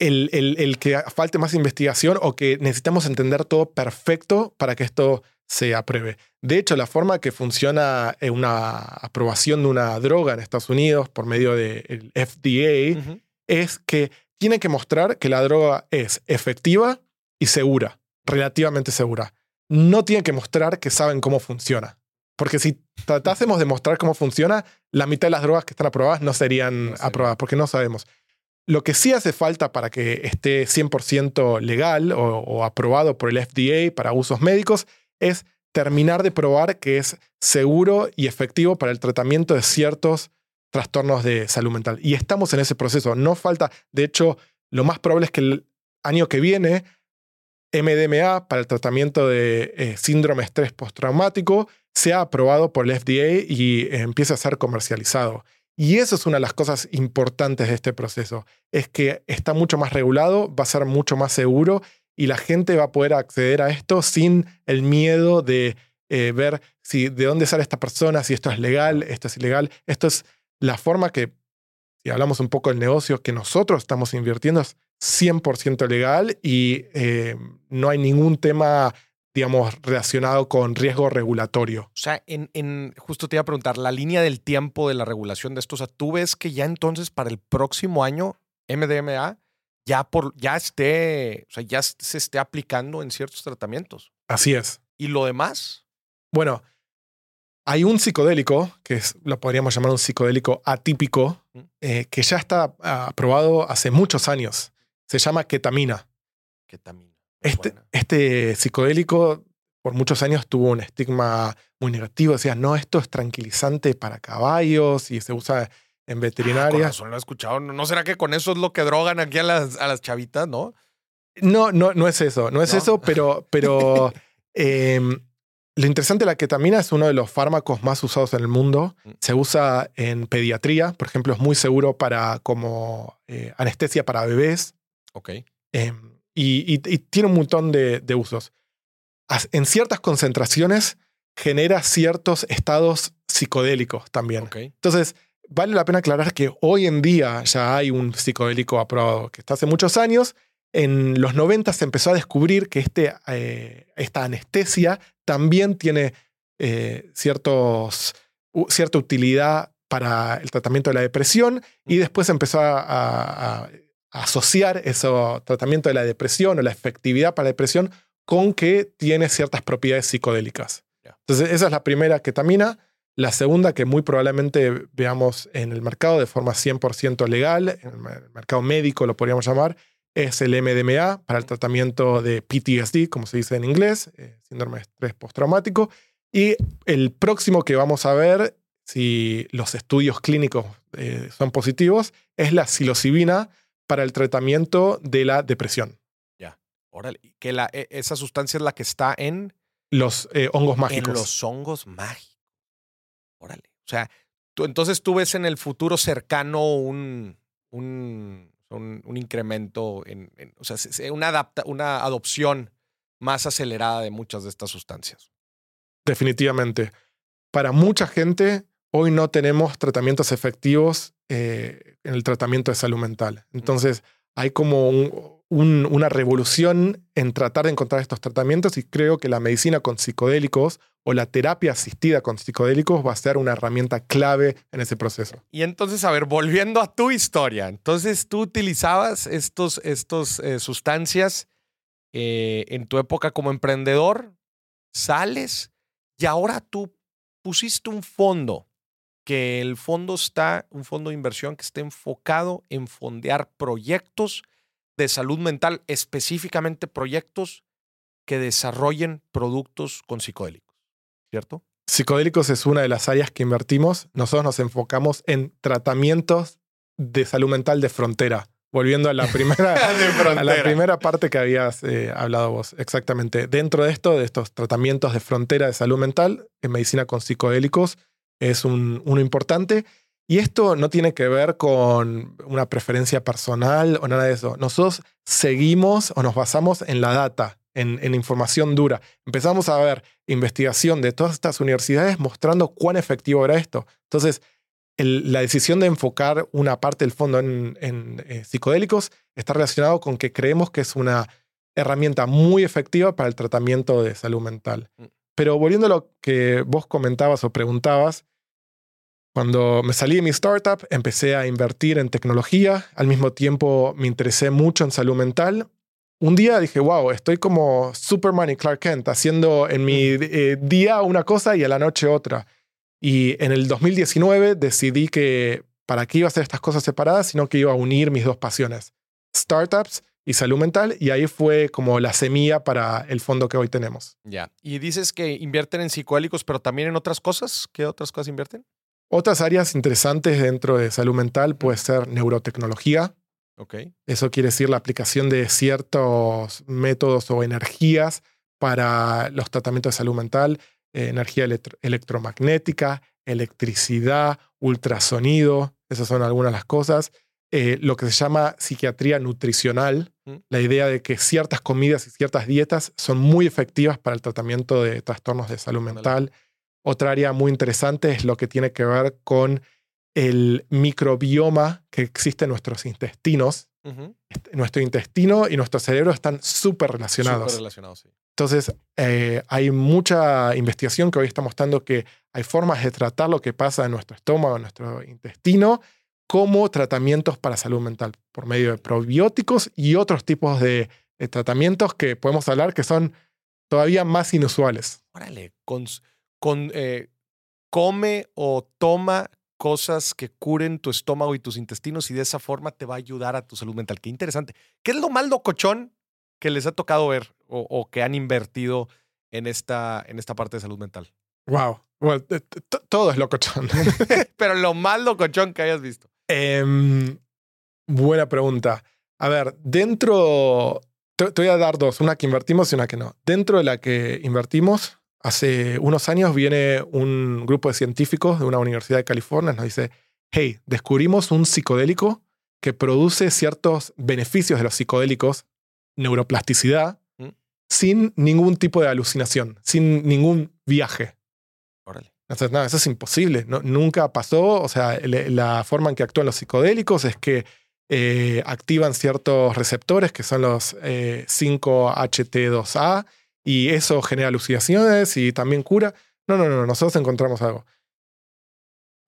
el, el, que falte más investigación o que necesitamos entender todo perfecto para que esto se apruebe. De hecho, la forma que funciona una aprobación de una droga en Estados Unidos por medio del FDA uh -huh. es que tiene que mostrar que la droga es efectiva y segura, relativamente segura. No tiene que mostrar que saben cómo funciona. Porque si tratásemos de mostrar cómo funciona, la mitad de las drogas que están aprobadas no serían no aprobadas, porque no sabemos. Lo que sí hace falta para que esté 100% legal o, o, aprobado por el FDA para usos médicos es terminar de probar que es seguro y efectivo para el tratamiento de ciertos trastornos de salud mental. Y estamos en ese proceso. No falta, de hecho, lo más probable es que el año que viene MDMA para el tratamiento de eh, síndrome estrés postraumático sea aprobado por el FDA y eh, empiece a ser comercializado. Y eso es una de las cosas importantes de este proceso, es que está mucho más regulado, va a ser mucho más seguro y la gente va a poder acceder a esto sin el miedo de eh, ver si de dónde sale esta persona, si esto es legal, esto es ilegal. Esto es la forma que, si hablamos un poco del negocio que nosotros estamos invirtiendo, es 100% legal y eh, no hay ningún tema digamos, relacionado con riesgo regulatorio. O sea, en, en, justo te iba a preguntar, la línea del tiempo de la regulación de esto, o sea, ¿tú ves que ya entonces para el próximo año MDMA ya, por, ya esté, o sea, ya se esté aplicando en ciertos tratamientos? Así es. ¿Y lo demás? Bueno, hay un psicodélico, que es, lo podríamos llamar un psicodélico atípico, eh, que ya está ah, aprobado hace muchos años. Se llama ketamina. Ketamina. Este, Buena. este psicodélico por muchos años tuvo un estigma muy negativo. Decía, no, esto es tranquilizante para caballos y se usa en Ah, veterinaria. razón lo he escuchado. ¿No será que con eso es lo que drogan aquí a las, a las chavitas, no? No, no, no es eso, no es ¿No? eso, pero, pero *laughs* em, lo interesante la ketamina es uno de los fármacos más usados en el mundo. Mm. Se usa en pediatría, por ejemplo, es muy seguro para como eh, anestesia para bebés Ok. em, y, y- y tiene un montón de, de usos. En ciertas concentraciones genera ciertos estados psicodélicos también. Ok. Entonces, vale la pena aclarar que hoy en día ya hay un psicodélico aprobado, que está hace muchos años. En los 90 se empezó a descubrir que este, eh, esta anestesia también tiene eh, ciertos, cierta utilidad para el tratamiento de la depresión y después se empezó a, a- a asociar ese tratamiento de la depresión o la efectividad para la depresión con que tiene ciertas propiedades psicodélicas. Entonces, esa es la primera ketamina. La segunda, que muy probablemente veamos en el mercado de forma 100% legal, en el mer- mercado médico lo podríamos llamar, es el MDMA para el tratamiento de PTSD, como se dice en inglés, eh, síndrome de estrés postraumático. Y el próximo que vamos a ver, si los estudios clínicos eh, son positivos, es la psilocibina para el tratamiento de la depresión. Órale. Que la, e- esa sustancia es la que está en, Los eh, hongos mágicos. en los hongos mágicos. Órale. O sea, tú, entonces tú ves en el futuro cercano un, un, un, un incremento, en, en- o sea, se- se- una, adapta, una adopción más acelerada de muchas de estas sustancias. Definitivamente. Para mucha gente, hoy no tenemos tratamientos efectivos eh, en el tratamiento de salud mental. Entonces, hay como un- un- una revolución en tratar de encontrar estos tratamientos y creo que la medicina con psicodélicos o la terapia asistida con psicodélicos va a ser una herramienta clave en ese proceso. Y entonces, a ver, volviendo a tu historia, entonces tú utilizabas estos, estos eh, sustancias eh, en tu época como emprendedor, sales y ahora tú pusiste un fondo, que el fondo está, un fondo de inversión que está enfocado en fondear proyectos de salud mental, específicamente proyectos que desarrollen productos con psicodélicos, ¿cierto? Psicodélicos es una de las áreas que invertimos. Nosotros nos enfocamos en tratamientos de salud mental de frontera. Volviendo a la primera, *laughs* a la primera parte que habías eh, hablado vos. Exactamente. Dentro de esto, de estos tratamientos de frontera de salud mental, en medicina con psicodélicos es un, uno importante. Y esto no tiene que ver con una preferencia personal o nada de eso. Nosotros seguimos o nos basamos en la data, en, información dura. Empezamos a ver investigación de todas estas universidades mostrando cuán efectivo era esto. Entonces, la decisión de enfocar una parte del fondo en, en, eh, psicodélicos está relacionado con que creemos que es una herramienta muy efectiva para el tratamiento de salud mental. Pero volviendo a lo que vos comentabas o preguntabas, cuando me salí de mi startup, empecé a invertir en tecnología. Al mismo tiempo, me interesé mucho en salud mental. Un día dije, wow, estoy como Superman y Clark Kent, haciendo en mi eh, día una cosa y a la noche otra. Y en el 2019 decidí que para qué iba a hacer estas cosas separadas, sino que iba a unir mis dos pasiones, startups y salud mental. Y ahí fue como la semilla para el fondo que hoy tenemos. Ya. Y dices que invierten en psicodélicos, pero también en otras cosas. ¿Qué otras cosas invierten? Otras áreas interesantes dentro de salud mental puede ser neurotecnología. Ok. Eso quiere decir la aplicación de ciertos métodos o energías para los tratamientos de salud mental, eh, energía electro- electromagnética, electricidad, ultrasonido, esas son algunas de las cosas. Eh, lo que se llama psiquiatría nutricional, Mm. la idea de que ciertas comidas y ciertas dietas son muy efectivas para el tratamiento de trastornos de salud mental. Otra área muy interesante es lo que tiene que ver con el microbioma que existe en nuestros intestinos. Nuestro intestino y nuestro cerebro están súper relacionados. Súper relacionados, sí. Entonces, eh, hay mucha investigación que hoy está mostrando que hay formas de tratar lo que pasa en nuestro estómago, en nuestro intestino, como tratamientos para salud mental, por medio de probióticos y otros tipos de, de tratamientos que podemos hablar que son todavía más inusuales. Órale, con, s- con, eh, come o toma cosas que curen tu estómago y tus intestinos y de esa forma te va a ayudar a tu salud mental. Qué interesante. ¿Qué es lo más locochón que les ha tocado ver o, que han invertido en esta, en esta parte de salud mental? Wow. todo es locochón. *laughs* Pero lo más locochón que hayas visto. Em, buena pregunta. A ver, dentro, te, voy a dar dos, una que invertimos y una que no. Dentro de la que invertimos, hace unos años viene un grupo de científicos de una universidad de California, nos dice, hey, descubrimos un psicodélico que produce ciertos beneficios de los psicodélicos, neuroplasticidad, mm. sin ningún tipo de alucinación, sin ningún viaje. Órale. Entonces, no, eso es imposible. nunca pasó. O sea, la forma en que actúan los psicodélicos es que eh, activan ciertos receptores que son los 5HT2A eh, y eso genera alucinaciones y también cura. No, no, no, nosotros encontramos algo.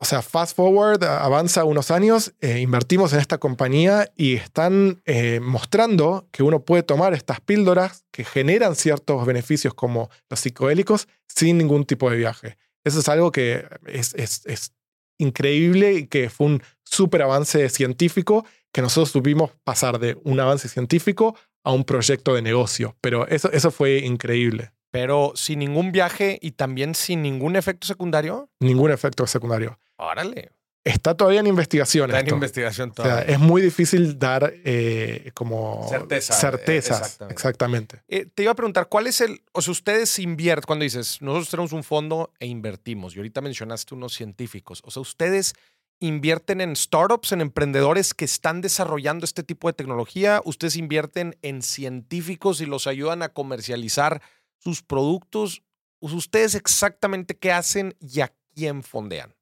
O sea, fast forward, avanza unos años, eh, invertimos en esta compañía y están mostrando que uno puede tomar estas píldoras que generan ciertos beneficios como los psicodélicos sin ningún tipo de viaje. Eso es algo que es, es, es increíble y que fue un súper avance científico que nosotros tuvimos pasar de un avance científico a un proyecto de negocio. Pero eso, eso fue increíble. Pero sin ningún viaje y también sin ningún efecto secundario. Ningún efecto secundario. Órale. Está todavía en investigación. Está en investigación todavía. O sea, es muy difícil dar eh, como Certeza, certezas. Exactamente. Eh, te iba a preguntar, ¿cuál es el, o sea, ustedes invierten, cuando dices, nosotros tenemos un fondo e invertimos, y ahorita mencionaste unos científicos, o sea, ustedes invierten en startups, en emprendedores que están desarrollando este tipo de tecnología, ustedes invierten en científicos y los ayudan a comercializar sus productos, ustedes exactamente qué hacen y a quién fondean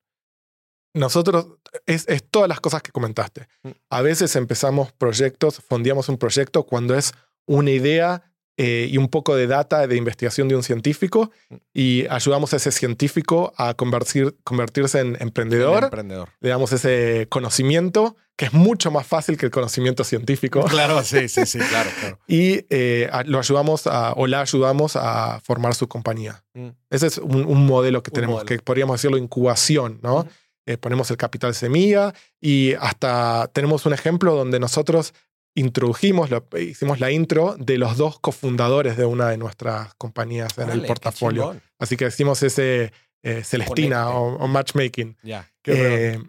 nosotros, es, todas las cosas que comentaste. Mm. A veces empezamos proyectos, fondeamos un proyecto cuando es una idea eh, y un poco de data de investigación de un científico mm. y ayudamos a ese científico a convertir, convertirse en emprendedor. emprendedor. Le damos ese conocimiento, que es mucho más fácil que el conocimiento científico. *laughs* Claro, sí, sí, sí, claro. *laughs* y eh, lo ayudamos a, o la ayudamos a formar su compañía. Mm. Ese es un, modelo que tenemos, que podríamos decirlo incubación, ¿no? Eh, ponemos el capital semilla y hasta tenemos un ejemplo donde nosotros introdujimos, hicimos la intro de los dos cofundadores de una de nuestras compañías en el portafolio. Así que hicimos ese eh, Celestina o, matchmaking. Eh,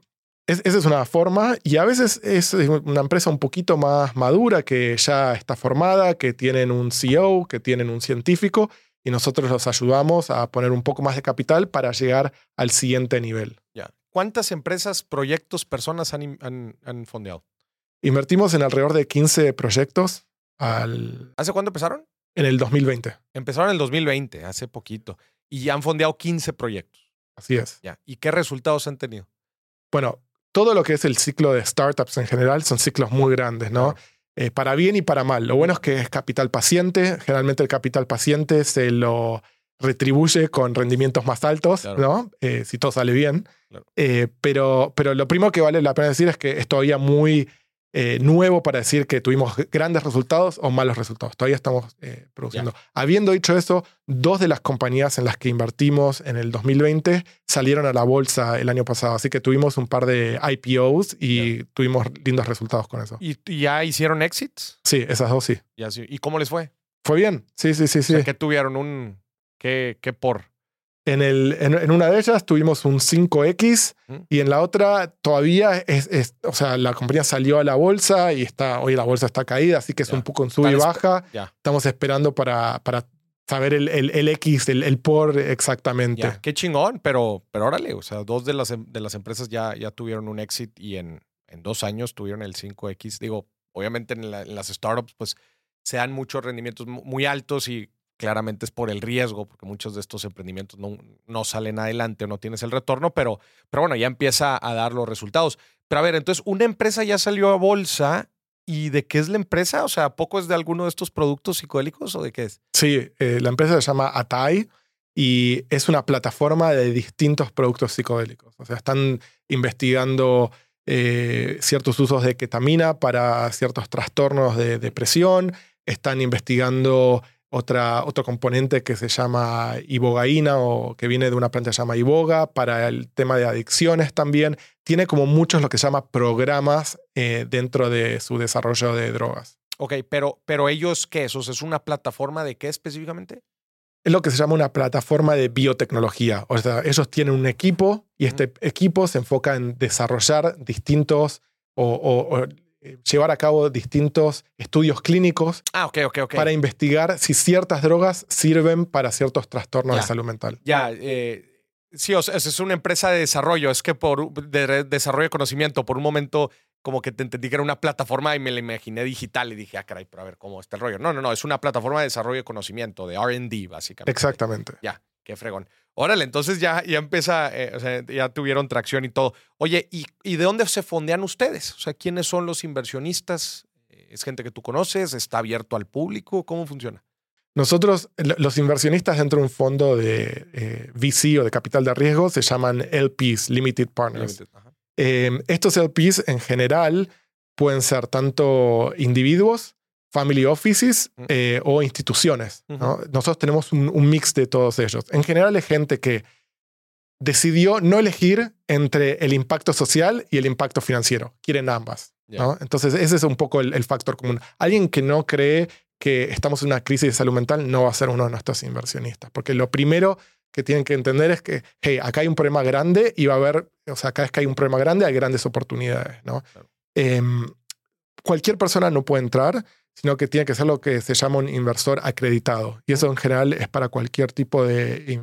esa es una forma y a veces es una empresa un poquito más madura que ya está formada, que tienen un CEO, que tienen un científico y nosotros los ayudamos a poner un poco más de capital para llegar al siguiente nivel. Ya. ¿Cuántas empresas, proyectos, personas han, fondeado? Invertimos en alrededor de 15 proyectos. Al... ¿Hace cuándo empezaron? En el 2020. Empezaron en el 2020, hace poquito. Y han fondeado 15 proyectos. Así es. Ya. ¿Y qué resultados han tenido? Bueno, todo lo que es el ciclo de startups en general son ciclos muy grandes, ¿no? Eh, para bien y para mal. Lo bueno es que es capital paciente. Generalmente el capital paciente se lo retribuye con rendimientos más altos, ¿no? Eh, si todo sale bien. Eh, pero, pero lo primero que vale la pena decir es que es todavía muy eh, nuevo para decir que tuvimos grandes resultados o malos resultados. Todavía estamos produciendo. Habiendo dicho eso, dos de las compañías en las que invertimos en el 2020 salieron a la bolsa el año pasado. Así que tuvimos un par de IPOs y tuvimos lindos resultados con eso. ¿Y ya hicieron exits? Sí, esas dos sí. ¿Y cómo les fue? Fue bien, sí, sí, sí. sí. que tuvieron un, ¿Qué, por? En, el, en, una de ellas tuvimos un 5X y en la otra todavía es, o sea, la compañía salió a la bolsa y está, hoy la bolsa está caída, así que es un poco en sub y baja. Estamos esperando para, para saber el, el, X, el, por exactamente. Qué chingón, pero, pero órale, o sea, dos de las, em, de las empresas ya, ya tuvieron un exit y en, en dos años tuvieron el 5X. Digo, obviamente en, en las startups, pues se dan muchos rendimientos muy altos y claramente es por el riesgo, porque muchos de estos emprendimientos no, no salen adelante o no tienes el retorno, pero, pero bueno, ya empieza a dar los resultados. Pero a ver, entonces, una empresa ya salió a bolsa ¿Y de qué es la empresa? O sea, ¿poco es de alguno de estos productos psicodélicos o de qué es? Sí, eh, la empresa se llama Atai y es una plataforma de distintos productos psicodélicos. O sea, están investigando eh, ciertos usos de ketamina para ciertos trastornos de depresión, están investigando otra, otro componente que se llama ibogaína o que viene de una planta que se llama iboga, para el tema de adicciones también. Tiene como muchos lo que se llama programas eh, dentro de su desarrollo de drogas. Ok, pero, pero ellos, ¿qué es? O sea, ¿Es una plataforma de qué específicamente? Es lo que se llama una plataforma de biotecnología. O sea, ellos tienen un equipo y este equipo se enfoca en desarrollar distintos o, llevar a cabo distintos estudios clínicos Ah, para investigar si ciertas drogas sirven para ciertos trastornos Ya. de salud mental. Ya, eh, sí, o sea, es una empresa de desarrollo, es que por de desarrollo de conocimiento, por un momento como que te entendí que era una plataforma y me la imaginé digital y dije, ah, caray, pero a ver cómo está el rollo. No, no, no, es una plataforma de desarrollo de conocimiento, de RD, básicamente. Exactamente. Ya, qué fregón. Órale, entonces ya, ya empieza, eh, o sea, ya tuvieron tracción y todo. Oye, ¿y, ¿y de dónde se fondean ustedes? O sea, ¿quiénes son los inversionistas? ¿Es gente que tú conoces? ¿Está abierto al público? ¿Cómo funciona? Nosotros, lo- los inversionistas dentro de un fondo de eh, VC o de capital de riesgo se llaman LPs, Limited Partners. Limited. Eh, estos LPs en general pueden ser tanto individuos, family offices Mm. eh, o instituciones. ¿no? Ujú. Nosotros tenemos un, un mix de todos ellos. En general es gente que decidió no elegir entre el impacto social y el impacto financiero. Quieren ambas. ¿no? Entonces ese es un poco el, el factor común. Alguien que no cree que estamos en una crisis de salud mental no va a ser uno de nuestros inversionistas. Porque lo primero que tienen que entender es que, hey, acá hay un problema grande y va a haber, o sea, cada vez que hay un problema grande hay grandes oportunidades, ¿no? Claro. Em, cualquier persona no puede entrar, sino que tiene que ser lo que se llama un inversor acreditado. Y eso en general es para cualquier tipo de,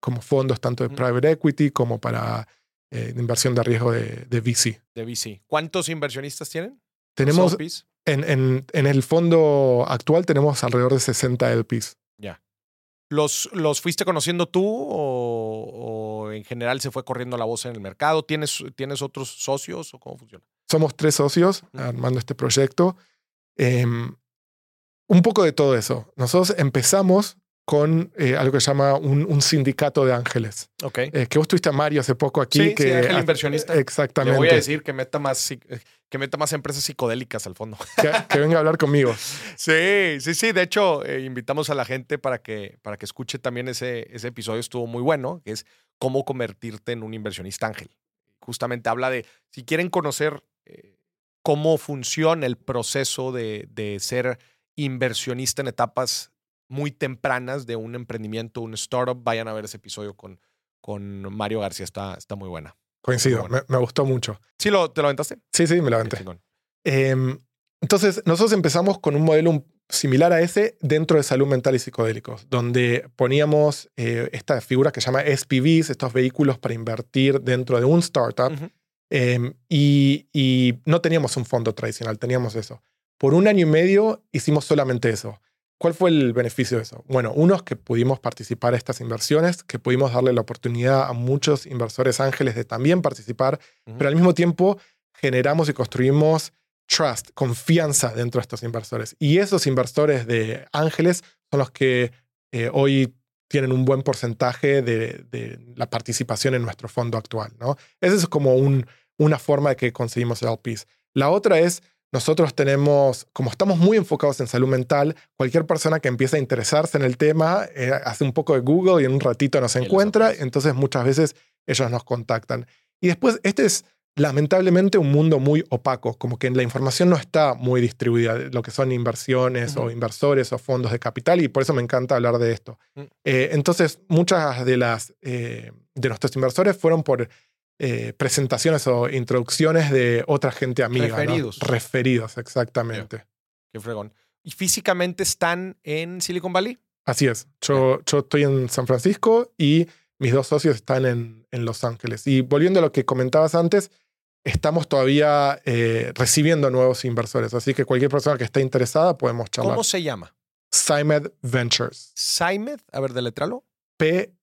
como fondos, tanto de Ujú. private equity como para eh, inversión de riesgo de, de VC. De VC. ¿Cuántos inversionistas tienen? Tenemos, en, en, en el fondo actual tenemos alrededor de 60 LPs. Ya. ¿Los, ¿Los fuiste conociendo tú o, o en general se fue corriendo la voz en el mercado? ¿Tienes, ¿Tienes otros socios o cómo funciona? Somos tres socios armando este proyecto. Em, un poco de todo eso. Nosotros empezamos con eh, algo que se llama un, un sindicato de ángeles. Ok. Eh, que vos tuviste a Mario hace poco aquí. Sí, sí, que, ángel inversionista. Exactamente. Le voy a decir que meta más, psi- que meta más empresas psicodélicas al fondo. que, que venga a hablar conmigo. Sí, sí, sí. De hecho, eh, invitamos a la gente para que, para que escuche también ese, ese episodio. Estuvo muy bueno, que es cómo convertirte en un inversionista ángel. Justamente habla de, si quieren conocer eh, cómo funciona el proceso de, de ser inversionista en etapas muy tempranas de un emprendimiento, un startup, vayan a ver ese episodio con, con Mario García. Está, está muy buena. Coincido, me, me gustó mucho. ¿Sí lo, te lo aventaste? Sí, sí, me Qué aventé. Em, entonces, nosotros empezamos con un modelo similar a ese dentro de salud mental y psicodélicos, donde poníamos eh, esta figura que se llama SPVs, estos vehículos para invertir dentro de un startup. Em, y, y no teníamos un fondo tradicional, teníamos eso. Por un año y medio hicimos solamente eso. ¿Cuál fue el beneficio de eso? Bueno, uno es que pudimos participar en estas inversiones, que pudimos darle la oportunidad a muchos inversores ángeles de también participar, pero al mismo tiempo generamos y construimos trust, confianza dentro de estos inversores. Y esos inversores de ángeles son los que eh, hoy tienen un buen porcentaje de, de la participación en nuestro fondo actual. ¿no? Esa es como un- una forma de que conseguimos LPs. La otra es, nosotros tenemos, como estamos muy enfocados en salud mental, cualquier persona que empieza a interesarse en el tema eh, hace un poco de Google y en un ratito nos encuentra, entonces muchas veces ellos nos contactan. Y después, este es lamentablemente un mundo muy opaco, como que la información no está muy distribuida, lo que son inversiones o inversores o fondos de capital, y por eso me encanta hablar de esto. Mm. Eh, entonces, muchas de las eh, de nuestros inversores fueron por eh, presentaciones o introducciones de otra gente amiga. ¿no? Referidos. Referidos, exactamente. Qué fregón. ¿Y físicamente están en Silicon Valley? Así es. Yo, yo estoy en San Francisco y mis dos socios están en, en Los Ángeles. Y volviendo a lo que comentabas antes, estamos todavía eh, recibiendo nuevos inversores. Así que cualquier persona que esté interesada podemos charlar. ¿Cómo se llama? Symed Ventures. Simed, a ver, deletralo. P-S-Y-M-E-D.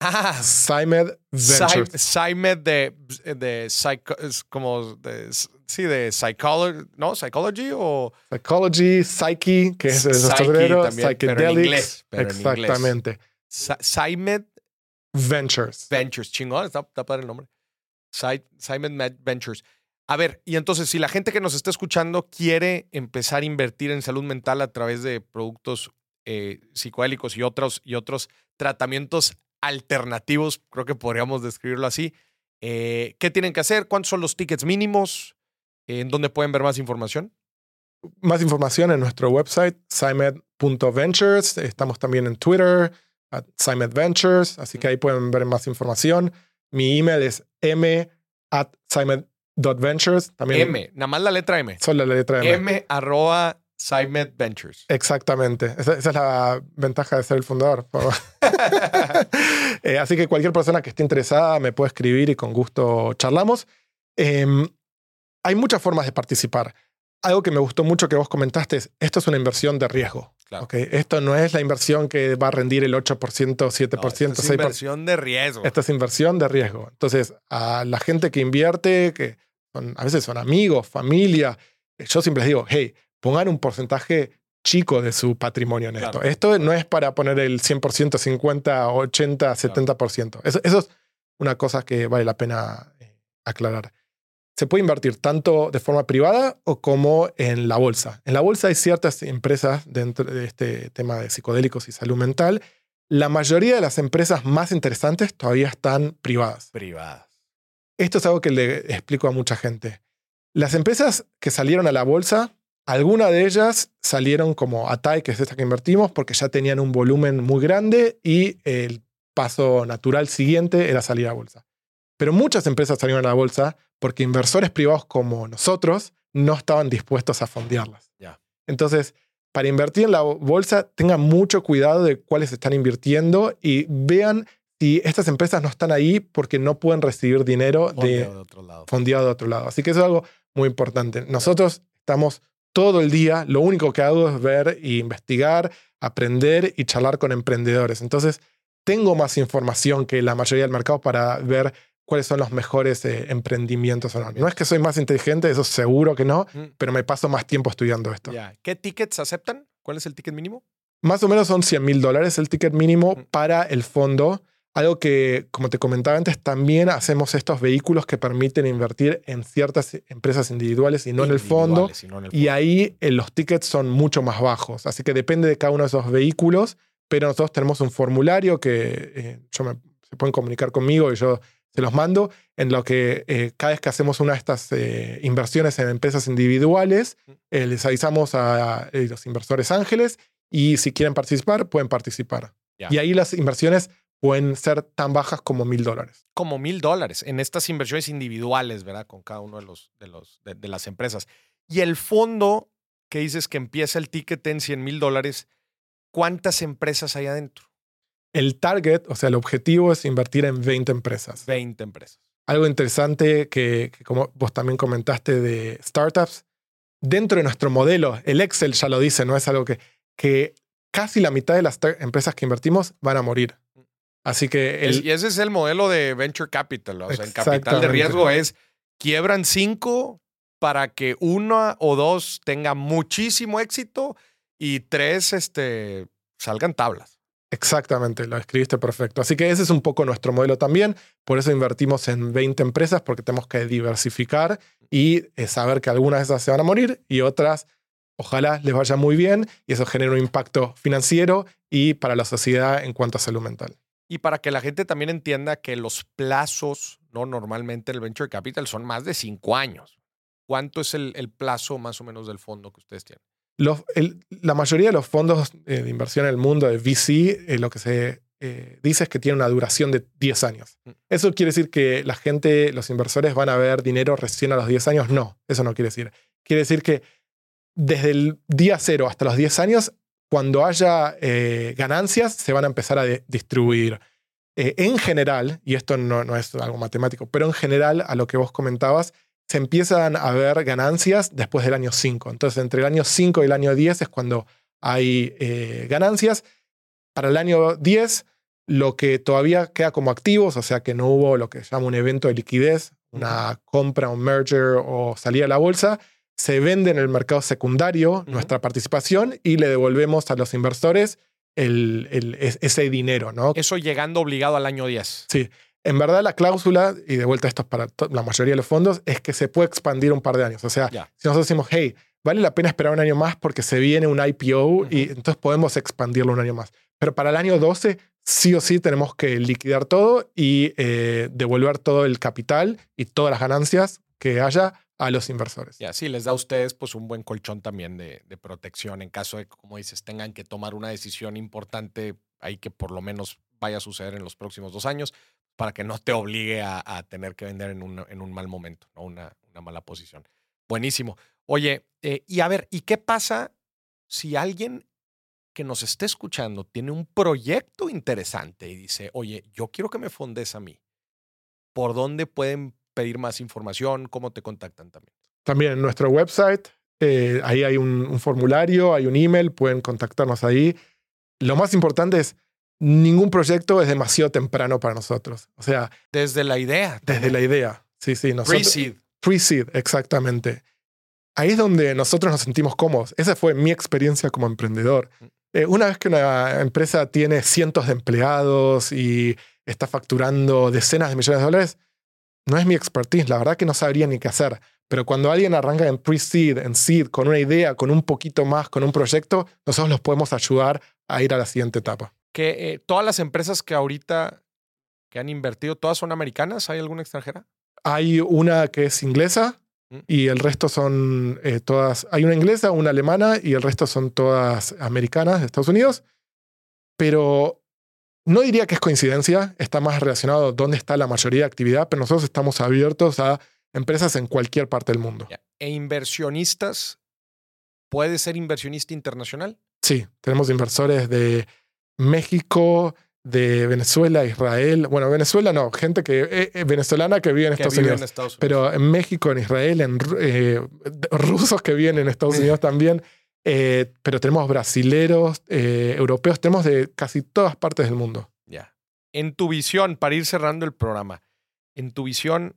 Ah, Symed Ventures. Simed de, de psycho- es como de, sí, de psychology, ¿no? Psychology o Psychology, Psyche, que es el Psychedelics. Exactamente. Simed Ventures. Ventures. Chingón, está, está padre el nombre. Si- Simed Ma- Ventures. A ver, y entonces, si la gente que nos está escuchando quiere empezar a invertir en salud mental a través de productos eh, psicoélicos y otros, y otros tratamientos alternativos, creo que podríamos describirlo así, eh, ¿qué tienen que hacer? ¿Cuántos son los tickets mínimos? ¿En dónde pueden ver más información? Más información en nuestro website, simed.ventures. Estamos también en Twitter, at Ventures, así que ahí pueden ver más información. Mi email es m at Ventures. También M, nada más la letra M. Solo la letra M. M arroba Ventures. Exactamente. Esa, es la ventaja de ser el fundador. *laughs* *laughs* Eh, así que cualquier persona que esté interesada me puede escribir y con gusto charlamos. Em, hay muchas formas de participar. Algo que me gustó mucho que vos comentaste es, esto es una inversión de riesgo. Esto no es la inversión que va a rendir el 8%, 7%, no, esto es inversión de riesgo. Esto es inversión de riesgo. Entonces, a la gente que invierte, que a veces son amigos, familia, yo siempre les digo, hey, pongan un porcentaje chico de su patrimonio en esto. Esto no es para poner el 100%, 50, 80, 70%. Eso, eso es una cosa que vale la pena eh, aclarar. Se puede invertir tanto de forma privada o como en la bolsa. En la bolsa hay ciertas empresas dentro de este tema de psicodélicos y salud mental. La mayoría de las empresas más interesantes todavía están privadas. Privadas. Esto es algo que le explico a mucha gente. Las empresas que salieron a la bolsa, algunas de ellas salieron como Atai, que es esta que invertimos, porque ya tenían un volumen muy grande y el paso natural siguiente era salir a bolsa. Pero muchas empresas salieron a la bolsa porque inversores privados como nosotros no estaban dispuestos a fondearlas. Entonces, para invertir en la bolsa, tengan mucho cuidado de cuáles están invirtiendo y vean y estas empresas no están ahí porque no pueden recibir dinero de, otro lado. fondeado de otro lado. Así que eso es algo muy importante. Nosotros estamos todo el día, lo único que hago es ver e investigar, aprender y charlar con emprendedores. Entonces, tengo más información que la mayoría del mercado para ver cuáles son los mejores eh, emprendimientos o no. No es que soy más inteligente, eso seguro que no, mm. pero me paso más tiempo estudiando esto. ¿Qué tickets aceptan? ¿Cuál es el ticket mínimo? Más o menos son 100 mil dólares el ticket mínimo mm. para el fondo. Algo que, como te comentaba antes, también hacemos estos vehículos que permiten invertir en ciertas empresas individuales y no, en, el fondo, y ahí eh, los tickets son mucho más bajos. Así que depende de cada uno de esos vehículos, pero nosotros tenemos un formulario que eh, se pueden comunicar conmigo y yo se los mando, en lo que eh, cada vez que hacemos una de estas inversiones en empresas individuales, les avisamos a, los inversores ángeles y si quieren participar, pueden participar. Y ahí las inversiones pueden ser tan bajas como mil dólares. Como mil dólares en estas inversiones individuales, ¿verdad? Con cada uno de, los, de, los, de, las empresas. Y el fondo que dices que empieza el ticket en 100 mil dólares, ¿cuántas empresas hay adentro? El target, o sea, el objetivo es invertir en 20 empresas. 20 empresas. Algo interesante que, que como vos también comentaste de startups, dentro de nuestro modelo, el Excel ya lo dice, no es algo que, que casi la mitad de las empresas que invertimos van a morir. Así que... y ese es el modelo de venture capital. O sea, el capital de riesgo es quiebran cinco para que uno o dos tenga muchísimo éxito y tres este, salgan tablas. Exactamente, lo escribiste perfecto. Así que ese es un poco nuestro modelo también. Por eso invertimos en 20 empresas, porque tenemos que diversificar y eh, saber que algunas de esas se van a morir y otras ojalá les vaya muy bien y eso genera un impacto financiero y para la sociedad en cuanto a salud mental. Y para que la gente también entienda que los plazos, ¿no? Normalmente el venture capital son más de cinco años. ¿Cuánto es el, plazo más o menos del fondo que ustedes tienen? La mayoría de los fondos eh, de inversión en el mundo de VC, eh, lo que se eh, dice es que tiene una duración de 10 años. Mm. ¿Eso quiere decir que la gente, los inversores van a ver dinero recién a los 10 años? No, eso no quiere decir. Quiere decir que desde el día cero hasta los 10 años cuando haya eh, ganancias, se van a empezar a distribuir. En general, y esto no, no, es algo matemático, pero en general, a lo que vos comentabas, se empiezan a ver ganancias después del año 5. Entonces, entre el año 5 y el año 10 es cuando hay eh, ganancias. Para el año 10, lo que todavía queda como activos, o sea que no hubo lo que se llama un evento de liquidez, una compra, un merger o salida a la bolsa, se vende en el mercado secundario nuestra participación y le devolvemos a los inversores el, ese dinero, ¿no? Eso llegando obligado al año 10. Sí. En verdad la cláusula, y de vuelta esto es para la mayoría de los fondos, es que se puede expandir un par de años. O sea, si nosotros decimos, hey, vale la pena esperar un año más porque se viene un IPO y entonces podemos expandirlo un año más. Pero para el año 12, sí o sí tenemos que liquidar todo y eh, devolver todo el capital y todas las ganancias que haya a los inversores. Y así les da a ustedes pues un buen colchón también de, protección en caso de que, como dices, tengan que tomar una decisión importante ahí que por lo menos vaya a suceder en los próximos dos años para que no te obligue a, tener que vender en un, en un mal momento, ¿no? una, una mala posición. Buenísimo. Oye, eh, y a ver, ¿y qué pasa si alguien que nos esté escuchando tiene un proyecto interesante y dice, oye, yo quiero que me fondes a mí? ¿Por dónde pueden pedir más información? ¿Cómo te contactan también? También en nuestro website, eh, ahí hay un, formulario, hay un email, pueden contactarnos ahí. Lo más importante es, ningún proyecto es demasiado temprano para nosotros. O sea... Desde la idea. Desde la idea. Sí, sí. Pre-seed. Pre-seed, exactamente. Ahí es donde nosotros nos sentimos cómodos. Esa fue mi experiencia como emprendedor. Mm. Eh, una vez que una empresa tiene cientos de empleados y está facturando decenas de millones de dólares, no es mi expertise, la verdad que no sabría ni qué hacer. Pero cuando alguien arranca en pre-seed, en seed, con una idea, con un poquito más, con un proyecto, nosotros los podemos ayudar a ir a la siguiente etapa. Que eh, todas las empresas que ahorita que han invertido, ¿todas son americanas? ¿Hay alguna extranjera? Hay una que es inglesa mm. y el resto son eh, todas. Hay una inglesa, una alemana y el resto son todas americanas de Estados Unidos. Pero no diría que es coincidencia, está más relacionado a dónde está la mayoría de actividad, pero nosotros estamos abiertos a empresas en cualquier parte del mundo. ¿E inversionistas? ¿Puede ser inversionista internacional? Sí, tenemos inversores de México, de Venezuela, Israel. Bueno, Venezuela no, gente que eh, eh, venezolana que vive en, Estados, Unidos, Pero en México, en Israel, en eh, rusos que viven en Estados Unidos *laughs* también. Pero tenemos brasileros, europeos, tenemos de casi todas partes del mundo. Ya. En tu visión, para ir cerrando el programa, en tu visión,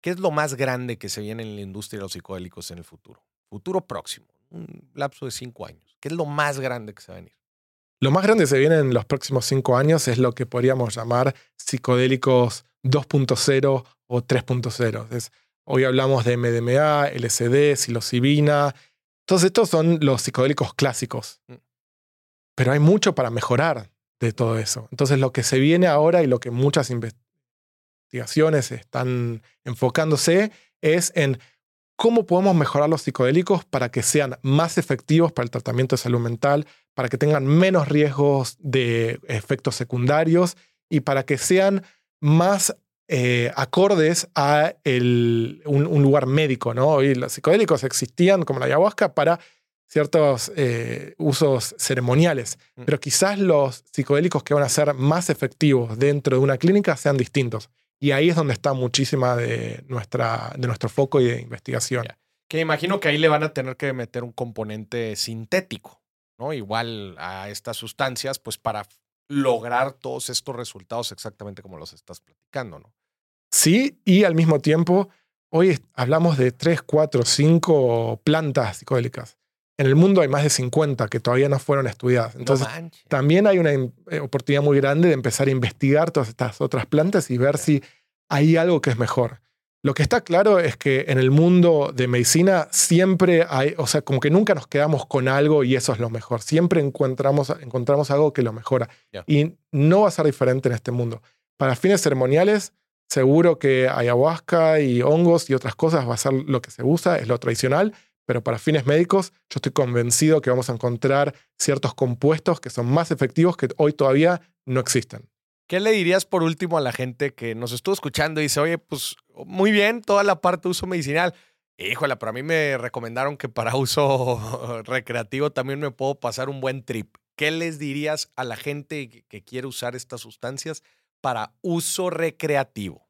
¿qué es lo más grande que se viene en la industria de los psicodélicos en el futuro? Futuro próximo, un lapso de cinco años. ¿Qué es lo más grande que se va a venir? Lo más grande que se viene en los próximos cinco años es lo que podríamos llamar psicodélicos 2.0 o 3.0. Hoy hablamos de MDMA, LSD, psilocibina, todos estos son los psicodélicos clásicos. Mm. Pero hay mucho para mejorar de todo eso. Entonces lo que se viene ahora y lo que muchas investigaciones están enfocándose es en cómo podemos mejorar los psicodélicos para que sean más efectivos para el tratamiento de salud mental, para que tengan menos riesgos de efectos secundarios y para que sean más eh, acordes a un, lugar médico. ¿no? Hoy los psicodélicos existían, como la ayahuasca, para ciertos eh, usos ceremoniales, mm. pero quizás los psicodélicos que van a ser más efectivos dentro de una clínica sean distintos. Y ahí es donde está muchísima de, nuestra, de nuestro foco y de investigación. Que imagino que ahí le van a tener que meter un componente sintético, ¿no? Igual a estas sustancias, pues para lograr todos estos resultados exactamente como los estás platicando, ¿no? Sí, y al mismo tiempo, hoy hablamos de 3, 4, 5 plantas psicodélicas. En el mundo hay más de 50 que todavía no fueron estudiadas. Entonces, también hay una eh, oportunidad muy grande de empezar a investigar todas estas otras plantas y ver si hay algo que es mejor. Lo que está claro es que en el mundo de medicina siempre hay, o sea, como que nunca nos quedamos con algo y eso es lo mejor. Siempre encontramos, encontramos algo que lo mejora. Y no va a ser diferente en este mundo. Para fines ceremoniales, seguro que ayahuasca y hongos y otras cosas va a ser lo que se usa, es lo tradicional, pero para fines médicos yo estoy convencido que vamos a encontrar ciertos compuestos que son más efectivos que hoy todavía no existen. ¿Qué le dirías por último a la gente que nos estuvo escuchando y dice, oye, pues muy bien, toda la parte de uso medicinal? Híjole, pero a mí me recomendaron que para uso *laughs* recreativo también me puedo pasar un buen trip. ¿Qué les dirías a la gente que quiere usar estas sustancias para uso recreativo?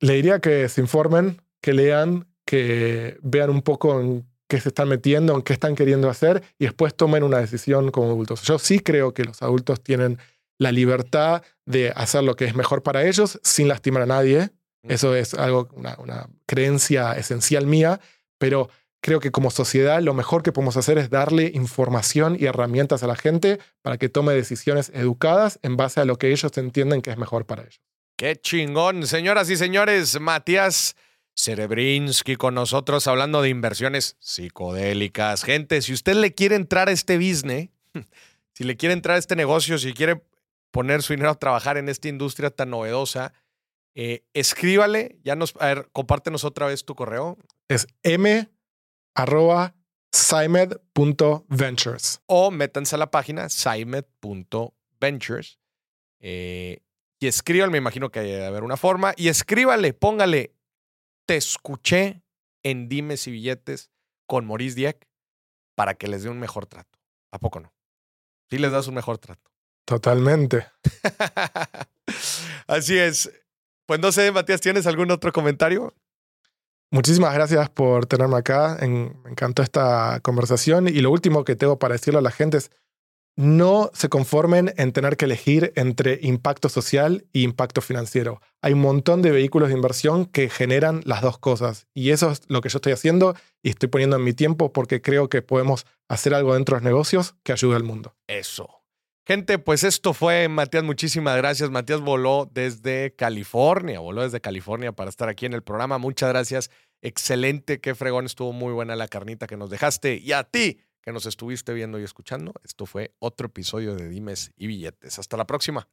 Le diría que se informen, que lean, que vean un poco en qué se están metiendo, en qué están queriendo hacer y después tomen una decisión como adultos. Yo sí creo que los adultos tienen la libertad de hacer lo que es mejor para ellos sin lastimar a nadie. Eso es algo, una, una creencia esencial mía, pero creo que como sociedad lo mejor que podemos hacer es darle información y herramientas a la gente para que tome decisiones educadas en base a lo que ellos entienden que es mejor para ellos. Qué chingón. Señoras y señores, Matías Cerebrinsky con nosotros hablando de inversiones psicodélicas. Gente, si usted le quiere entrar a este business, *laughs* si le quiere entrar a este negocio, si quiere poner su dinero a trabajar en esta industria tan novedosa, eh, escríbale, ya nos, a ver, compártenos otra vez tu correo. Es m arroba Symed.ventures. O métanse a la página Symed.ventures. Eh, y escríbanle, me imagino que hay de haber una forma. Y escríbale, póngale, te escuché en Dimes y Billetes con Maurice Dieck para que les dé un mejor trato. ¿A poco no? Sí les das un mejor trato. Totalmente. *laughs* Así es. Pues no sé, Matías, ¿tienes algún otro comentario? Muchísimas gracias por tenerme acá. me encantó esta conversación. Y lo último que tengo para decirle a la gente es, no se conformen en tener que elegir entre impacto social e impacto financiero. Hay un montón de vehículos de inversión que generan las dos cosas. Y eso es lo que yo estoy haciendo y estoy poniendo en mi tiempo porque creo que podemos hacer algo dentro de los negocios que ayude al mundo. Eso. Gente, pues esto fue Matías, muchísimas gracias. Matías voló desde California, voló desde California para estar aquí en el programa. Muchas gracias. Excelente, qué fregón, estuvo muy buena la carnita que nos dejaste. Y a ti, que nos estuviste viendo y escuchando, esto fue otro episodio de Dimes y Billetes. Hasta la próxima.